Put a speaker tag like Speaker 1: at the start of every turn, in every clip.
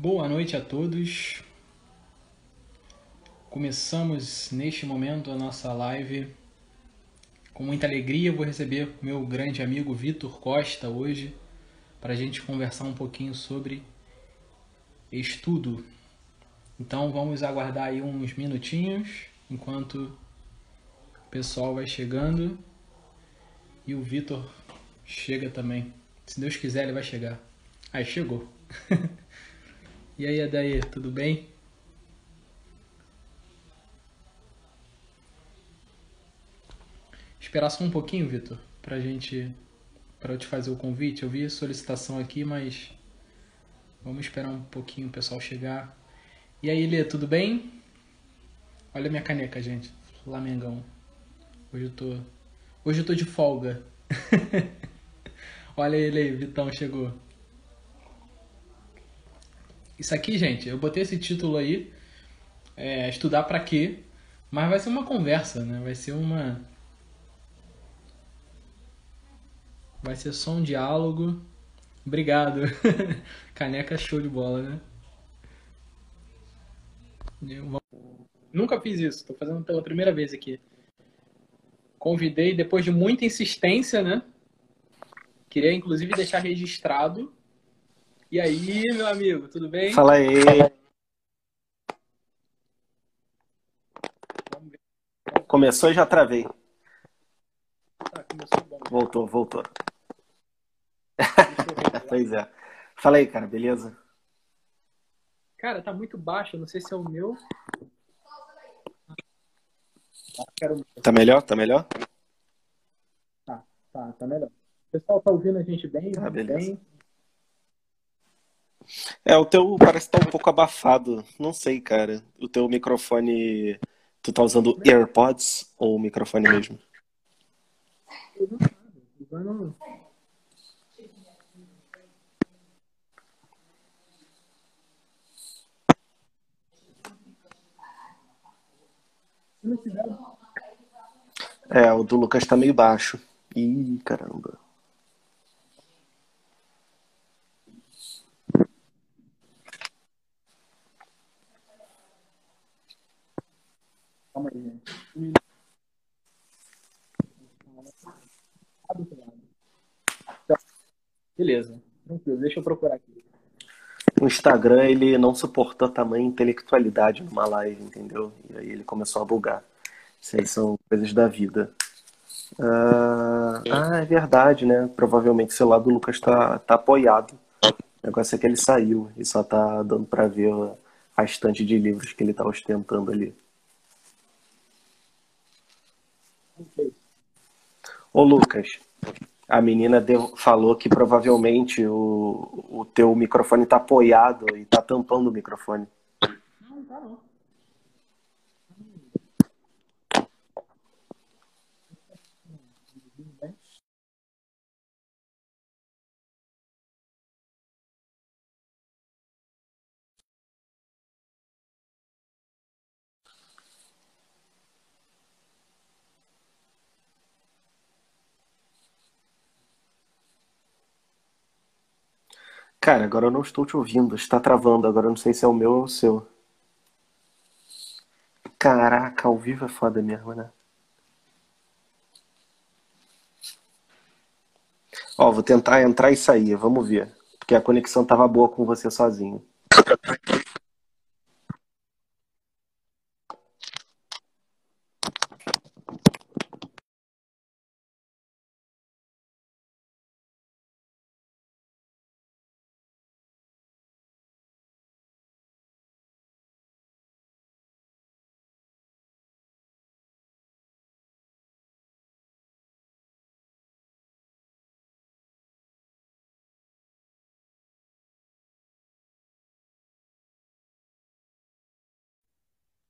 Speaker 1: Boa noite a todos. Começamos neste momento a nossa live. Com muita alegria, vou receber meu grande amigo Vitor Costa hoje para a gente conversar um pouquinho sobre estudo. Então vamos aguardar aí uns minutinhos enquanto o pessoal vai chegando e o Vitor chega também. Se Deus quiser, ele vai chegar. Aí chegou. e aí, Adair, tudo bem? Esperar só um pouquinho, Vitor, pra gente. para eu te fazer o convite. Eu vi solicitação aqui, mas. Vamos esperar um pouquinho o pessoal chegar. E aí, Lê, tudo bem? Olha minha caneca, gente. Flamengão. Hoje eu tô. Hoje eu tô de folga. Olha ele aí, Vitão chegou. Isso aqui, gente, eu botei esse título aí, é, estudar para quê? Mas vai ser uma conversa, né? Vai ser uma. Vai ser só um diálogo. Obrigado. Caneca show de bola, né? Nunca fiz isso, tô fazendo pela primeira vez aqui. Convidei depois de muita insistência, né? Queria inclusive deixar registrado. E aí, meu amigo, tudo bem?
Speaker 2: Fala aí. Começou e já travei.
Speaker 1: Tá, bom.
Speaker 2: Voltou, voltou. pois é. Fala aí, cara, beleza?
Speaker 1: Cara, tá muito baixo, não sei se é o meu.
Speaker 2: Tá melhor? Tá melhor?
Speaker 1: Tá, tá, tá melhor. O pessoal tá ouvindo a gente bem?
Speaker 2: Ah, beleza.
Speaker 1: bem?
Speaker 2: É, o teu parece estar um pouco abafado. Não sei, cara. O teu microfone. Tu tá usando AirPods ou o microfone mesmo? É, o do Lucas tá meio baixo. Ih, caramba.
Speaker 1: Calma aí, gente. Beleza, tranquilo, deixa eu procurar aqui.
Speaker 2: O Instagram, ele não suportou tamanha intelectualidade numa live, entendeu? E aí ele começou a bugar. Isso aí são coisas da vida. Ah, ah, é verdade, né? Provavelmente o celular do Lucas tá, tá apoiado. O negócio é que ele saiu e só tá dando pra ver a estante de livros que ele tá ostentando ali. Ô Lucas, a menina deu- falou que provavelmente o, o teu microfone tá apoiado e tá tampando o microfone.
Speaker 1: Não, tá não.
Speaker 2: Cara, agora eu não estou te ouvindo, está travando. Agora eu não sei se é o meu ou o seu. Caraca, ao vivo é foda mesmo, né? Ó, vou tentar entrar e sair, vamos ver. Porque a conexão tava boa com você sozinho.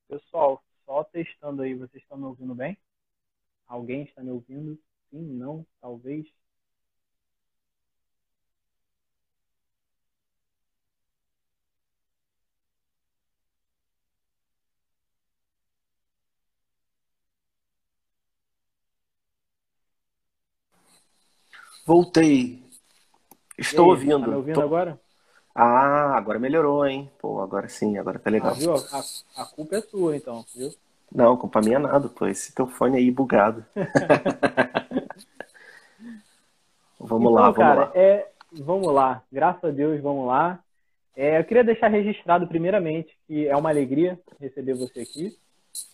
Speaker 1: Pessoal, só testando aí, vocês estão me ouvindo bem? Alguém está me ouvindo? Sim, não, talvez.
Speaker 2: Voltei. Estou
Speaker 1: aí,
Speaker 2: ouvindo.
Speaker 1: Tá me ouvindo
Speaker 2: Tô-
Speaker 1: agora?
Speaker 2: Ah, agora melhorou, hein? Pô, agora sim, agora tá legal. Ah,
Speaker 1: viu? A, a culpa é sua, então, viu?
Speaker 2: Não, culpa minha é nada, pô. Esse teu fone aí bugado. vamos então, lá, vamos
Speaker 1: cara,
Speaker 2: lá.
Speaker 1: É, vamos lá. Graças a Deus, vamos lá. É, eu queria deixar registrado, primeiramente, que é uma alegria receber você aqui.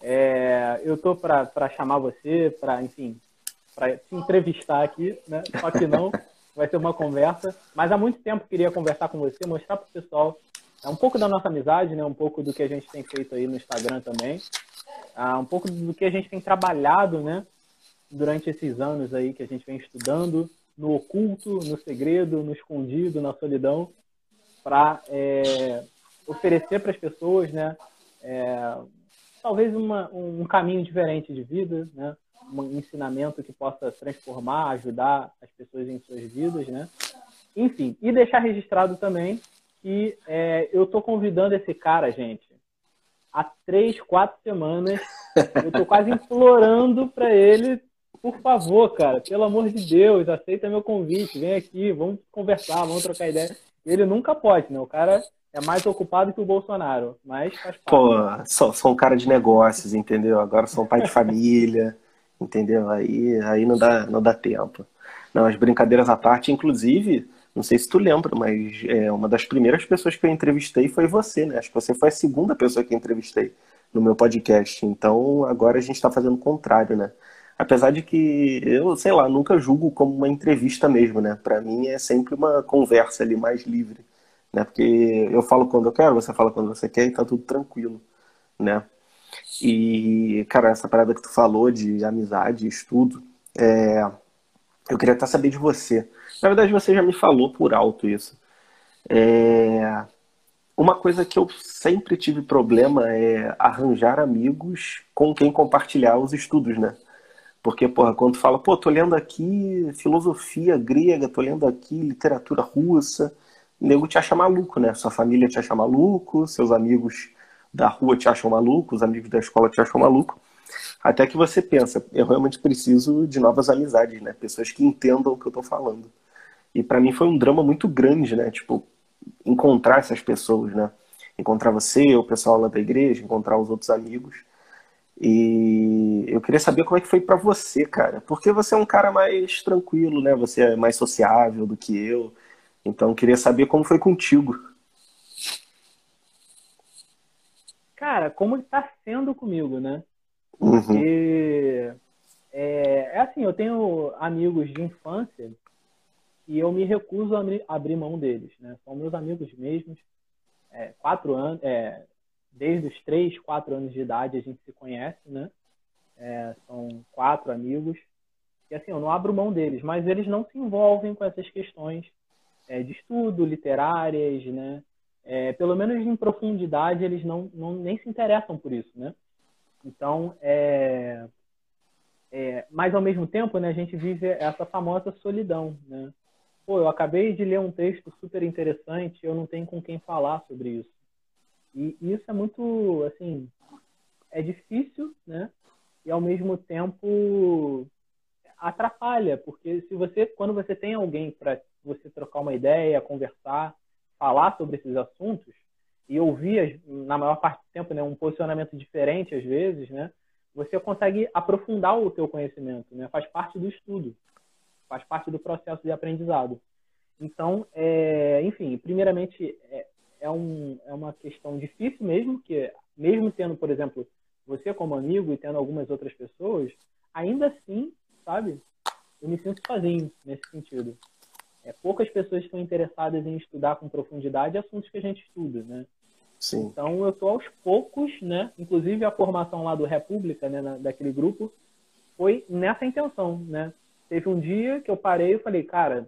Speaker 1: É, eu tô para chamar você, para, enfim, para te entrevistar aqui, né? Só que não, vai ser uma conversa. Mas há muito tempo queria conversar com você, mostrar para o pessoal é um pouco da nossa amizade, né? Um pouco do que a gente tem feito aí no Instagram também, uh, um pouco do que a gente tem trabalhado, né? Durante esses anos aí que a gente vem estudando no oculto, no segredo, no escondido, na solidão, para é, oferecer para as pessoas, né? É, talvez uma, um caminho diferente de vida, né? Um ensinamento que possa transformar, ajudar as pessoas em suas vidas, né? Enfim, e deixar registrado também que é, eu tô convidando esse cara, gente, há três, quatro semanas. Eu tô quase implorando para ele, por favor, cara, pelo amor de Deus, aceita meu convite, vem aqui, vamos conversar, vamos trocar ideia. Ele nunca pode, né? O cara é mais ocupado que o Bolsonaro, mas faz parte.
Speaker 2: Pô, sou, sou um cara de negócios, entendeu? Agora sou um pai de família entendeu? Aí, aí não, dá, não dá tempo. Não, as brincadeiras à parte, inclusive, não sei se tu lembra, mas é, uma das primeiras pessoas que eu entrevistei foi você, né? Acho que você foi a segunda pessoa que eu entrevistei no meu podcast. Então, agora a gente está fazendo o contrário, né? Apesar de que eu, sei lá, nunca julgo como uma entrevista mesmo, né? Para mim é sempre uma conversa ali mais livre, né? Porque eu falo quando eu quero, você fala quando você quer e tá tudo tranquilo, né? E, cara, essa parada que tu falou de amizade, estudo, é... eu queria até saber de você. Na verdade, você já me falou por alto isso. É... Uma coisa que eu sempre tive problema é arranjar amigos com quem compartilhar os estudos, né? Porque, porra, quando fala, pô, tô lendo aqui filosofia grega, tô lendo aqui literatura russa, o nego te acha maluco, né? Sua família te acha maluco, seus amigos da rua te acham maluco, os amigos da escola te acham maluco. Até que você pensa, eu realmente preciso de novas amizades, né? Pessoas que entendam o que eu tô falando. E para mim foi um drama muito grande, né? Tipo, encontrar essas pessoas, né? Encontrar você, o pessoal lá da igreja, encontrar os outros amigos. E eu queria saber como é que foi para você, cara. Porque você é um cara mais tranquilo, né? Você é mais sociável do que eu. Então eu queria saber como foi contigo.
Speaker 1: Cara, como está sendo comigo, né? Uhum. Porque uhum. é, é, assim, eu tenho amigos de infância e eu me recuso a abrir mão deles, né? São meus amigos mesmos. É, quatro anos, é, desde os três, quatro anos de idade a gente se conhece, né? É, são quatro amigos. E assim, eu não abro mão deles, mas eles não se envolvem com essas questões é, de estudo, literárias, né? É, pelo menos em profundidade, eles não, não nem se interessam por isso, né? Então, é, é, mas ao mesmo tempo, né, a gente vive essa famosa solidão, né? Pô, eu acabei de ler um texto super interessante, eu não tenho com quem falar sobre isso. E isso é muito, assim, é difícil, né? E ao mesmo tempo atrapalha, porque se você, quando você tem alguém para você trocar uma ideia, conversar, falar sobre esses assuntos e ouvir, na maior parte do tempo, né, um posicionamento diferente às vezes, né, você consegue aprofundar o teu conhecimento, né, faz parte do estudo, faz parte do processo de aprendizado. Então, é, enfim, primeiramente, é, é, um, é uma questão difícil mesmo, que mesmo tendo, por exemplo, você como amigo e tendo algumas outras pessoas, ainda assim, sabe, eu me sinto sozinho nesse sentido. É, poucas pessoas estão interessadas em estudar com profundidade assuntos que a gente estuda, né? Sim. Então eu estou aos poucos, né? Inclusive a formação lá do República, né, na, daquele grupo, foi nessa intenção, né? Teve um dia que eu parei e falei, cara,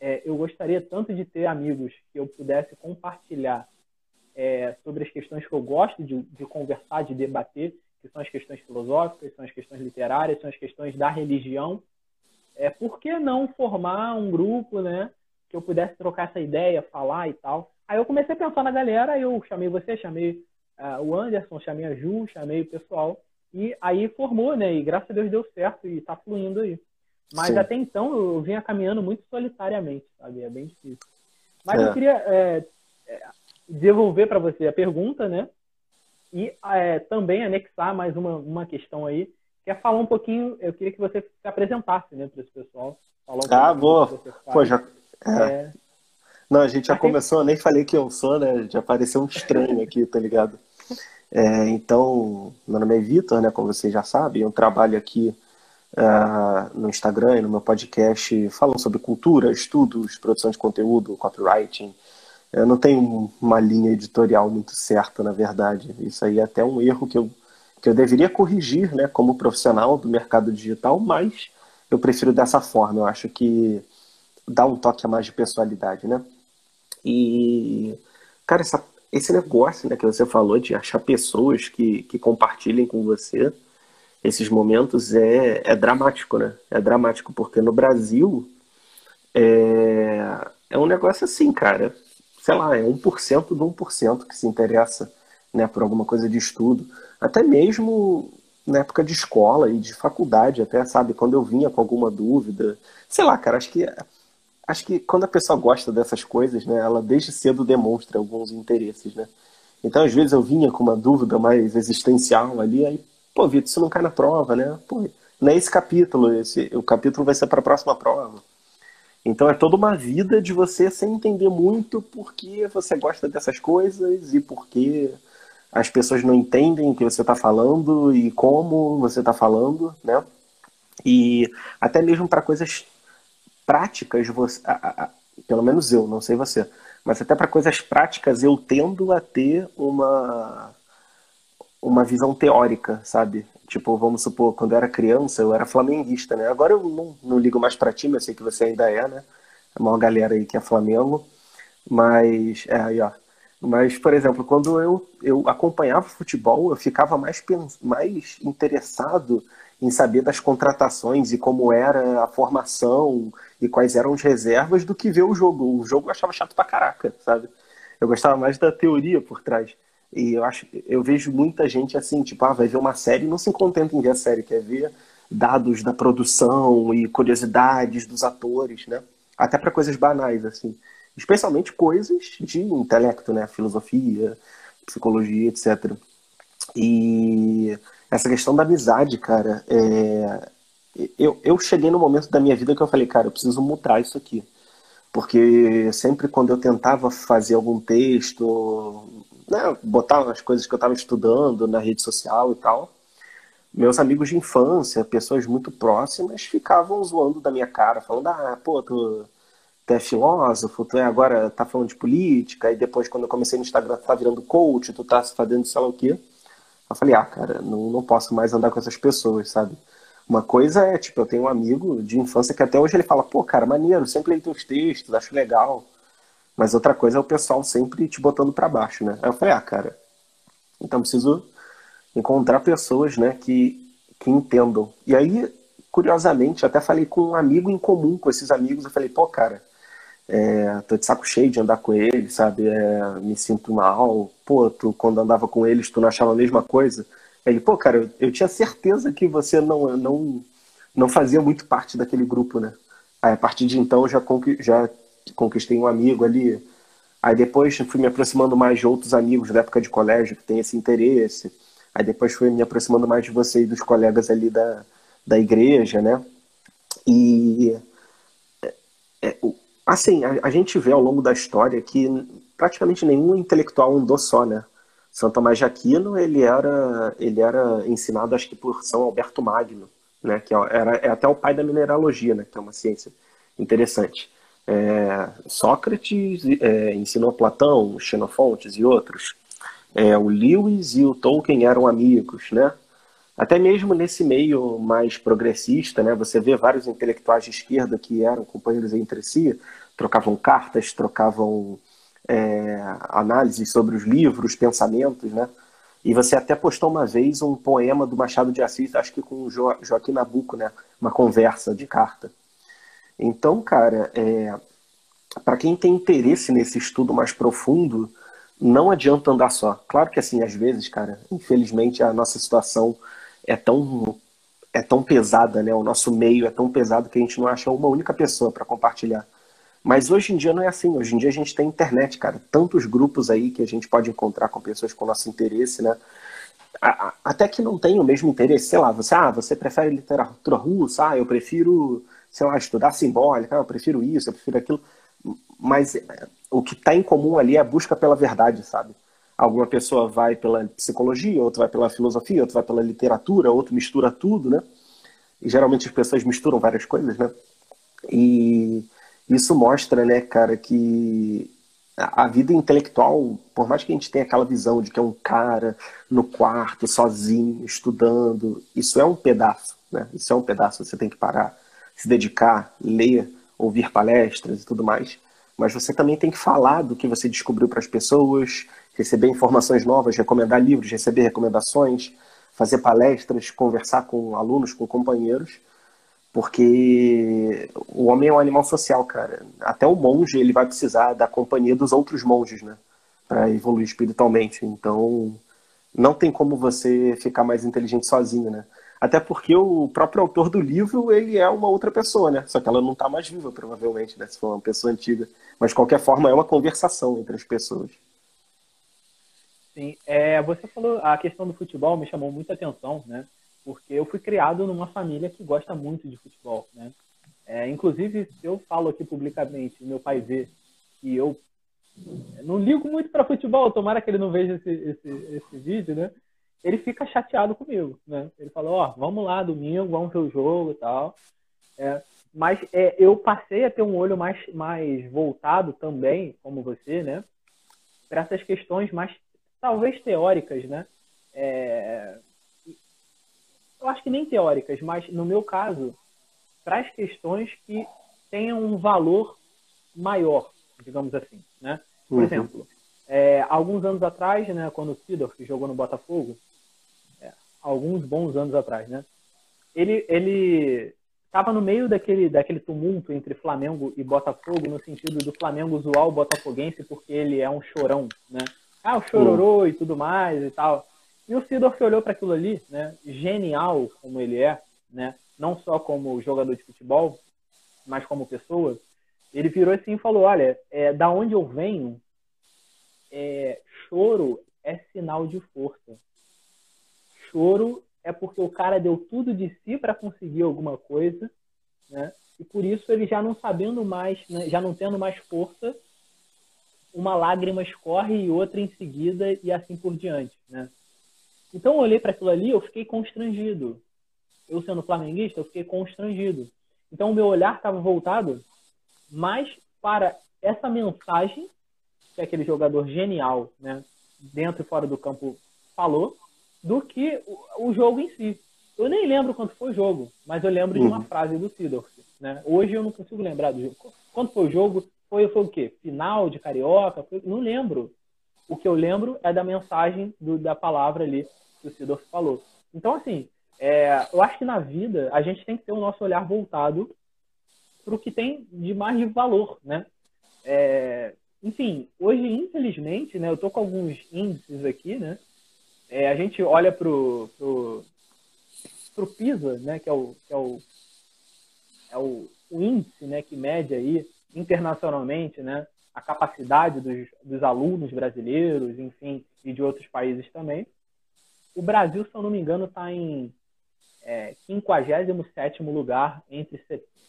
Speaker 1: é, eu gostaria tanto de ter amigos que eu pudesse compartilhar é, sobre as questões que eu gosto de, de conversar, de debater, que são as questões filosóficas, são as questões literárias, são as questões da religião, é, por que não formar um grupo, né? Que eu pudesse trocar essa ideia, falar e tal. Aí eu comecei a pensar na galera, eu chamei você, chamei uh, o Anderson, chamei a Ju, chamei o pessoal. E aí formou, né? E graças a Deus deu certo e tá fluindo aí. Mas Sim. até então eu vinha caminhando muito solitariamente, sabe? É bem difícil. Mas é. eu queria é, é devolver para você a pergunta, né? E é, também anexar mais uma, uma questão aí, que é falar um pouquinho, eu queria que você se apresentasse né, para esse pessoal.
Speaker 2: Falar um ah, boa. Pô, já... É. é. Não, a gente já começou, eu nem falei que eu sou, né? Já apareceu um estranho aqui, tá ligado? É, então, meu nome é Vitor, né? Como vocês já sabem, eu trabalho aqui uh, no Instagram e no meu podcast falando sobre cultura, estudos, produção de conteúdo, copywriting. Eu não tenho uma linha editorial muito certa, na verdade. Isso aí é até um erro que eu, que eu deveria corrigir, né? Como profissional do mercado digital, mas eu prefiro dessa forma. Eu acho que dá um toque a mais de pessoalidade, né? E, cara, essa, esse negócio né, que você falou de achar pessoas que, que compartilhem com você esses momentos é, é dramático, né? É dramático, porque no Brasil é, é um negócio assim, cara. Sei lá, é 1% do 1% que se interessa né, por alguma coisa de estudo. Até mesmo na época de escola e de faculdade, até, sabe? Quando eu vinha com alguma dúvida. Sei lá, cara, acho que acho que quando a pessoa gosta dessas coisas, né, ela desde cedo demonstra alguns interesses, né? Então, às vezes eu vinha com uma dúvida mais existencial ali, aí, pô, Vitor, isso não cai na prova, né? Pô, não é esse capítulo, esse, o capítulo vai ser para a próxima prova. Então é toda uma vida de você sem entender muito por que você gosta dessas coisas e por que as pessoas não entendem o que você está falando e como você está falando, né? E até mesmo para coisas práticas, você, a, a, pelo menos eu, não sei você, mas até para coisas práticas eu tendo a ter uma uma visão teórica, sabe? Tipo, vamos supor, quando eu era criança, eu era flamenguista, né? Agora eu não, não ligo mais para time, eu sei que você ainda é, né? É uma galera aí que é Flamengo. Mas, é, aí, ó. Mas, por exemplo, quando eu, eu acompanhava futebol, eu ficava mais, mais interessado em saber das contratações e como era a formação e quais eram as reservas do que ver o jogo. O jogo eu achava chato pra caraca, sabe? Eu gostava mais da teoria por trás. E eu acho, eu vejo muita gente assim, tipo, ah, vai ver uma série não se contenta em ver a série, quer ver dados da produção e curiosidades dos atores, né? Até para coisas banais, assim. Especialmente coisas de intelecto, né? Filosofia, psicologia, etc. E essa questão da amizade, cara, é... eu, eu cheguei no momento da minha vida que eu falei, cara, eu preciso mudar isso aqui. Porque sempre quando eu tentava fazer algum texto, né, botar as coisas que eu estava estudando na rede social e tal, meus amigos de infância, pessoas muito próximas, ficavam zoando da minha cara, falando, ah, pô, tu, é filósofo, tu é agora tá falando de política, e depois quando eu comecei no Instagram, tu tá virando coach, tu tá fazendo sei lá o quê. Eu falei, ah, cara, não, não posso mais andar com essas pessoas, sabe? Uma coisa é, tipo, eu tenho um amigo de infância que até hoje ele fala, pô, cara, maneiro, sempre leio teus textos, acho legal. Mas outra coisa é o pessoal sempre te botando para baixo, né? Aí eu falei, ah, cara, então preciso encontrar pessoas, né, que, que entendam. E aí, curiosamente, até falei com um amigo em comum com esses amigos, eu falei, pô, cara, é, tô de saco cheio de andar com eles, sabe? É, me sinto mal. Pô, tu, quando andava com eles, tu não achava a mesma coisa? Ele, pô, cara, eu, eu tinha certeza que você não, não, não fazia muito parte daquele grupo, né? Aí, a partir de então, já, conqui, já conquistei um amigo ali. Aí depois fui me aproximando mais de outros amigos da época de colégio que tem esse interesse. Aí depois fui me aproximando mais de você e dos colegas ali da, da igreja, né? E é, é, Assim, a, a, gente vê ao longo da história que praticamente nenhum intelectual andou só, né? São Tomás de Aquino, ele era, ele era ensinado, acho que por São Alberto Magno, né? Que é, era, é até o pai da mineralogia, né? Que é uma ciência interessante. É, Sócrates é, ensinou Platão, Xenofontes e outros. É, o Lewis e o Tolkien eram amigos, né? Até mesmo nesse meio mais progressista, né, você vê vários intelectuais de esquerda que eram companheiros entre si, trocavam cartas, trocavam é, análises sobre os livros, pensamentos, né? E você até postou uma vez um poema do Machado de Assis, acho que com o jo Joaquim Nabuco, né? Uma conversa de carta. Então, cara, é, para quem tem interesse nesse estudo mais profundo, não adianta andar só. Claro que assim, às vezes, cara, infelizmente a nossa situação é tão é tão pesada, né? O nosso meio é tão pesado que a gente não acha uma única pessoa para compartilhar. Mas hoje em dia não é assim. Hoje em dia a gente tem internet, cara. Tantos grupos aí que a gente pode encontrar com pessoas com nosso interesse, né? Até que não tem o mesmo interesse, sei lá, você, ah, você prefere literatura russa, ah, eu prefiro, sei lá, estudar simbólica, ah, eu prefiro isso, eu prefiro aquilo. Mas o que está em comum ali é a busca pela verdade, sabe? Alguma pessoa vai pela psicologia, outra vai pela filosofia, outra vai pela literatura, outro mistura tudo, né? E geralmente as pessoas misturam várias coisas, né? E isso mostra, né, cara, que a vida intelectual, por mais que a gente tenha aquela visão de que é um cara no quarto, sozinho, estudando, isso é um pedaço, né? Isso é um pedaço, você tem que parar, se dedicar, ler, ouvir palestras e tudo mais. Mas você também tem que falar do que você descobriu para as pessoas, receber informações novas, recomendar livros, receber recomendações, fazer palestras, conversar com alunos, com companheiros porque o homem é um animal social, cara. Até o monge ele vai precisar da companhia dos outros monges, né, para evoluir espiritualmente. Então, não tem como você ficar mais inteligente sozinho, né? Até porque o próprio autor do livro, ele é uma outra pessoa, né? Só que ela não está mais viva, provavelmente, né? Se for uma pessoa antiga. Mas, de qualquer forma, é uma conversação entre as pessoas.
Speaker 1: Sim. É, você falou, a questão do futebol me chamou muita atenção, né? porque eu fui criado numa família que gosta muito de futebol, né? É, inclusive, eu falo aqui publicamente, meu pai vê que eu não ligo muito para futebol, tomara que ele não veja esse, esse, esse vídeo, né? Ele fica chateado comigo, né? Ele falou, ó, vamos lá domingo, vamos ver o jogo e tal. É, mas é, eu passei a ter um olho mais, mais voltado também, como você, né? Para essas questões mais, talvez teóricas, né? É, eu acho que nem teóricas, mas no meu caso, traz questões que tenham um valor maior, digamos assim, né? Por uhum. exemplo, é, alguns anos atrás, né, quando o Sidorf jogou no Botafogo, é, alguns bons anos atrás, né? Ele ele estava no meio daquele daquele tumulto entre Flamengo e Botafogo no sentido do Flamengo zoar o botafoguense porque ele é um chorão, né? Ah, o chororô uhum. e tudo mais e tal. E o Sidorf olhou para aquilo ali, né, genial como ele é, né, não só como jogador de futebol, mas como pessoa, ele virou assim e falou: Olha, é, da onde eu venho, é, choro é sinal de força. Choro é porque o cara deu tudo de si para conseguir alguma coisa, né? E por isso ele já não sabendo mais, né, já não tendo mais força, uma lágrima escorre e outra em seguida e assim por diante, né? Então eu olhei para aquilo ali, eu fiquei constrangido. Eu sendo flamenguista, eu fiquei constrangido. Então o meu olhar estava voltado mais para essa mensagem que aquele jogador genial, né, dentro e fora do campo falou, do que o, jogo em si. Eu nem lembro quanto foi o jogo, mas eu lembro uhum. de uma uhum. frase do Sidorf. Né? Hoje eu não consigo lembrar do jogo. Quanto foi o jogo? Foi, foi o quê? Final de Carioca? Foi... Não lembro. O que eu lembro é da mensagem do, da palavra ali que o Sidorf falou. Então, assim, é, eu acho que na vida a gente tem que ter o nosso olhar voltado para o que tem de mais de valor, né? É, enfim, hoje, infelizmente, né, eu tô com alguns índices aqui, né? É, a gente olha pro, pro, pro PISA, né, que é o, que é o, é o, o índice, né, que mede aí internacionalmente, né, a capacidade dos, dos alunos brasileiros, enfim, e de outros países também. O Brasil, se eu não me engano, está em é, 57 lugar entre,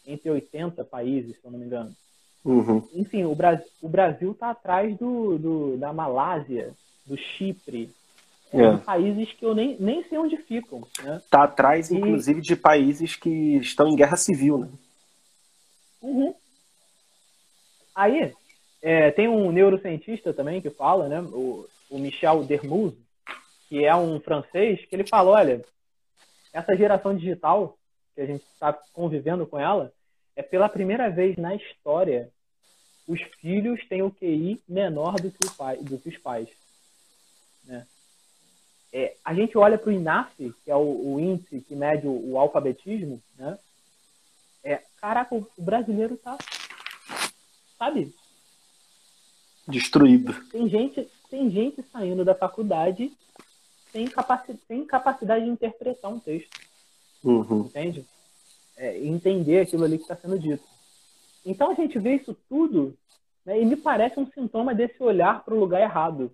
Speaker 1: entre 80 países, se eu não me engano. Uhum. Enfim, o, Brasil o Brasil está atrás do, do, da Malásia, do Chipre, é. é. países que eu nem, nem sei onde ficam. Está né?
Speaker 2: Tá atrás, e... inclusive, de países que estão em guerra civil. Né?
Speaker 1: Uhum. Aí, é, tem um neurocientista também que fala, né, o, o Michel Dermuz, que é um francês, que ele falou, olha, essa geração digital, que a gente está convivendo com ela, é pela primeira vez na história os filhos têm o QI menor do que, pai, do que os pais. Né? É, a gente olha para o INAF, que é o, o, índice que mede o, o alfabetismo, né? É, caraca, o brasileiro tá, sabe?
Speaker 2: Destruído.
Speaker 1: Tem gente, tem gente saindo da faculdade tem, capaci tem capacidade de interpretar um texto. Uhum. Entende? É, entender aquilo ali que está sendo dito. Então a gente vê isso tudo né, e me parece um sintoma desse olhar para o lugar errado,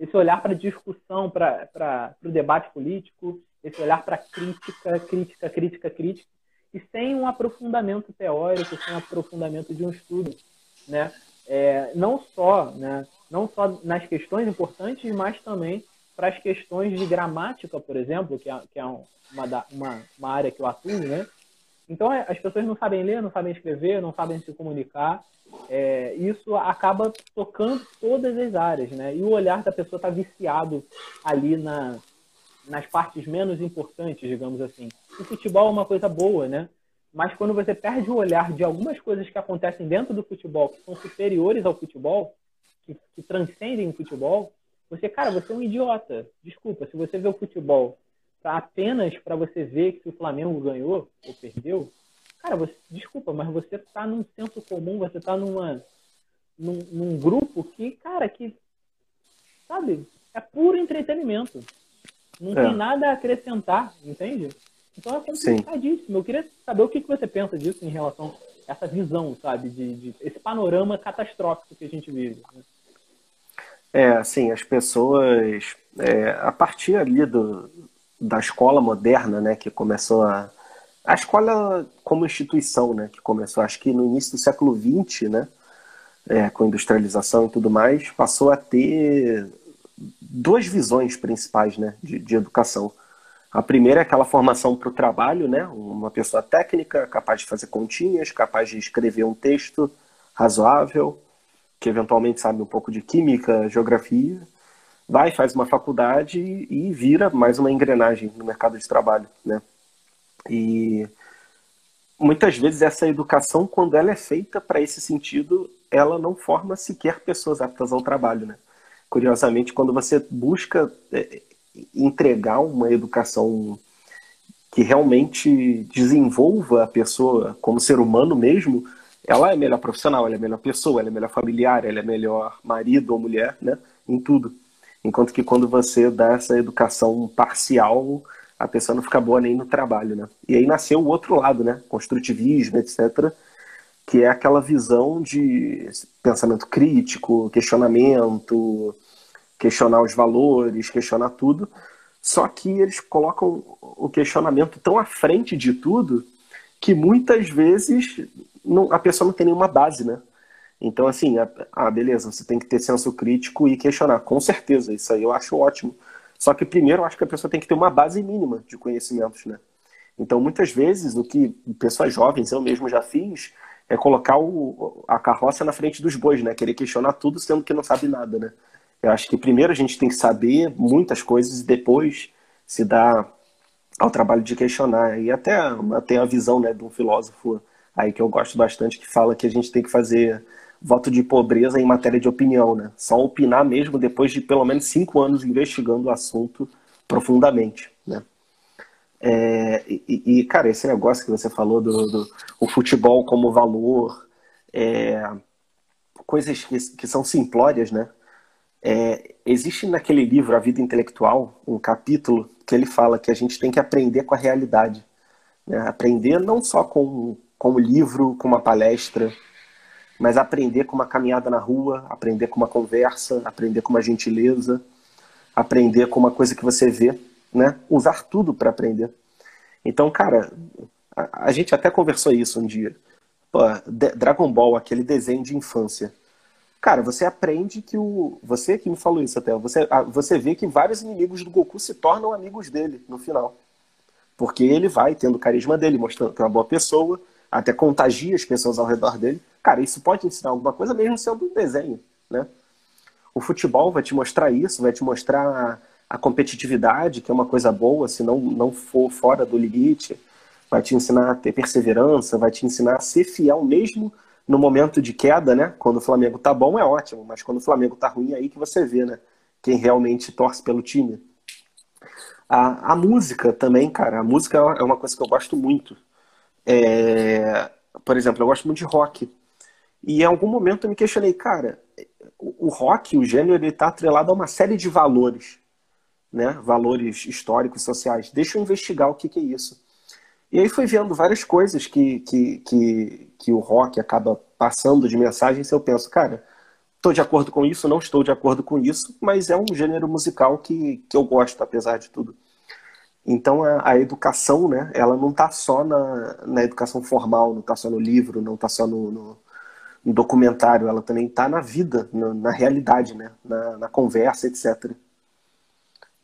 Speaker 1: esse olhar para a discussão, para o debate político, esse olhar para crítica, crítica, crítica, crítica, e sem um aprofundamento teórico, sem um aprofundamento de um estudo, né? É, não só, né, não só nas questões importantes, mas também para as questões de gramática, por exemplo, que é, que é uma, uma, uma área que eu atuo, né? Então, é, as pessoas não sabem ler, não sabem escrever, não sabem se comunicar. É, isso acaba tocando todas as áreas, né? E o olhar da pessoa está viciado ali na, nas partes menos importantes, digamos assim. O futebol é uma coisa boa, né? Mas quando você perde o olhar de algumas coisas que acontecem dentro do futebol, que são superiores ao futebol, que, que transcendem o futebol, você, cara, você é um idiota. Desculpa, se você vê o futebol apenas para você ver que o Flamengo ganhou ou perdeu, cara, você, desculpa, mas você está num senso comum, você está numa num, num, grupo que, cara, que sabe, é puro entretenimento. Não é. tem nada a acrescentar, entende? Então é complicadíssimo. Sim. Eu queria saber o que, que você pensa disso em relação a essa visão, sabe, de, de esse panorama catastrófico que a gente vive. Né?
Speaker 2: É, assim, as pessoas, é, a partir ali do, da escola moderna, né, que começou a... A escola como instituição, né, que começou, acho que no início do século XX, né, é, com industrialização e tudo mais, passou a ter duas visões principais, né, de, de educação. A primeira é aquela formação para o trabalho, né, uma pessoa técnica, capaz de fazer continhas, capaz de escrever um texto razoável, que eventualmente sabe um pouco de química, geografia, vai, faz uma faculdade e vira mais uma engrenagem no mercado de trabalho, né? E muitas vezes essa educação, quando ela é feita para esse sentido, ela não forma sequer pessoas aptas ao trabalho, né? Curiosamente, quando você busca é, entregar uma educação que realmente desenvolva a pessoa como ser humano mesmo, ela é melhor profissional, ela é melhor pessoa, ela é melhor familiar, ela é melhor marido ou mulher, né? Em tudo. Enquanto que quando você dá essa educação parcial, a pessoa não fica boa nem no trabalho, né? E aí nasceu o outro lado, né? Construtivismo, etc., que é aquela visão de pensamento crítico, questionamento, questionar os valores, questionar tudo. Só que eles colocam o questionamento tão à frente de tudo que muitas vezes não, a pessoa não tem nenhuma base, né? Então, assim, ah, beleza, você tem que ter senso crítico e questionar, com certeza, isso aí eu acho ótimo. Só que primeiro eu acho que a pessoa tem que ter uma base mínima de conhecimentos, né? Então, muitas vezes, o que pessoas jovens, eu mesmo já fiz, é colocar o, a carroça na frente dos bois, né? Querer questionar tudo sendo que não sabe nada, né? Eu acho que primeiro a gente tem que saber muitas coisas e depois se dá ao trabalho de questionar. E até tem a visão né, de um filósofo aí que eu gosto bastante, que fala que a gente tem que fazer voto de pobreza em matéria de opinião, né? Só opinar mesmo depois de pelo menos cinco anos investigando o assunto profundamente, né? É, e, e, cara, esse negócio que você falou do, do o futebol como valor, é, coisas que, que são simplórias, né? É, existe naquele livro A Vida Intelectual um capítulo que ele fala que a gente tem que aprender com a realidade. Né? Aprender não só com com o livro, com uma palestra, mas aprender com uma caminhada na rua, aprender com uma conversa, aprender com uma gentileza, aprender com uma coisa que você vê, né? Usar tudo para aprender. Então, cara, a, a, gente até conversou isso um dia. Pô, Dragon Ball, aquele desenho de infância. Cara, você aprende que o. Você que me falou isso até. Você, você vê que vários inimigos do Goku se tornam amigos dele no final. Porque ele vai tendo o carisma dele, mostrando que é uma boa pessoa, até contagia as pessoas ao redor dele. Cara, isso pode ensinar alguma coisa mesmo sendo um desenho, né? O futebol vai te mostrar isso, vai te mostrar a competitividade, que é uma coisa boa, se não, não for fora do limite, vai te ensinar a ter perseverança, vai te ensinar a ser fiel mesmo no momento de queda, né? Quando o Flamengo tá bom é ótimo, mas quando o Flamengo tá ruim é aí que você vê, né? Quem realmente torce pelo time. A, a música também, cara, a música é uma coisa que eu gosto muito. É, por exemplo, eu gosto muito de rock. E em algum momento eu me questionei, cara, o, o rock, o gênero, ele está atrelado a uma série de valores, né? Valores históricos, sociais. Deixa eu investigar o que, que é isso. E aí foi vendo várias coisas que, que, que, que o rock acaba passando de mensagens eu penso, cara, estou de acordo com isso, não estou de acordo com isso, mas é um gênero musical que, que eu gosto, apesar de tudo. Então a, a educação, né, ela não está só na, na educação formal, não está só no livro, não está só no, no, no, documentário, ela também está na vida, na, na realidade, né, na, na, conversa, etc.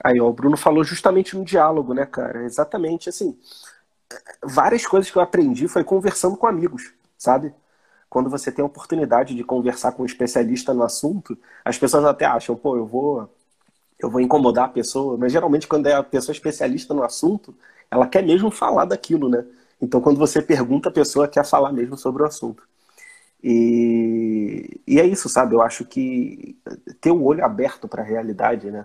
Speaker 2: Aí ó, o Bruno falou justamente no diálogo, né, cara? Exatamente assim. Várias coisas que eu aprendi foi conversando com amigos, sabe? Quando você tem a oportunidade de conversar com um especialista no assunto, as pessoas até acham, pô, eu vou eu vou incomodar a pessoa, mas geralmente quando é a pessoa especialista no assunto, ela quer mesmo falar daquilo, né? Então quando você pergunta, a pessoa quer falar mesmo sobre o assunto. E, e é isso, sabe? Eu acho que ter o olho aberto para a realidade, né?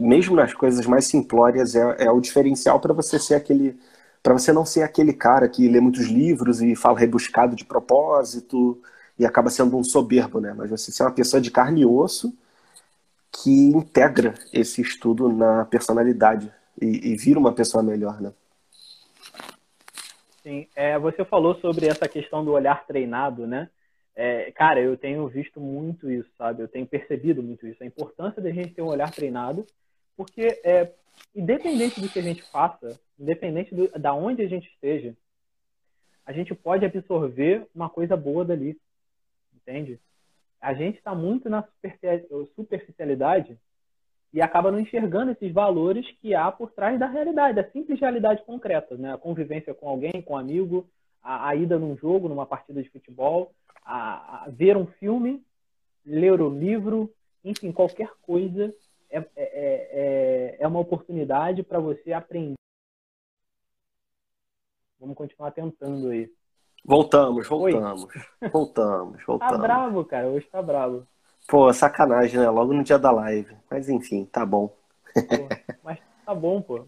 Speaker 2: Mesmo nas coisas mais simplórias, é, é o diferencial para você ser aquele. Para você não ser aquele cara que lê muitos livros e fala rebuscado de propósito e acaba sendo um soberbo, né? Mas você ser uma pessoa de carne e osso que integra esse estudo na personalidade e, e vira uma pessoa melhor, né?
Speaker 1: Sim, é, você falou sobre essa questão do olhar treinado, né? É, cara, eu tenho visto muito isso, sabe? Eu tenho percebido muito isso, a importância da gente ter um olhar treinado, porque é, independente do que a gente faça, independente do, da onde a gente esteja, a gente pode absorver uma coisa boa dali, entende? a gente está muito na superficialidade e acaba não enxergando esses valores que há por trás da realidade, da simples realidade concreta, né? A convivência com alguém, com um amigo, a, a ida num jogo, numa partida de futebol, a, a, ver um filme, ler um livro, enfim, qualquer coisa é, é, é, é uma oportunidade para você aprender. Vamos continuar tentando aí.
Speaker 2: Voltamos, voltamos. Oi? Voltamos, voltamos.
Speaker 1: Tá bravo, cara. Hoje tá bravo.
Speaker 2: Pô, sacanagem, né? Logo no dia da live. Mas enfim, tá bom.
Speaker 1: Pô, mas tá bom, pô.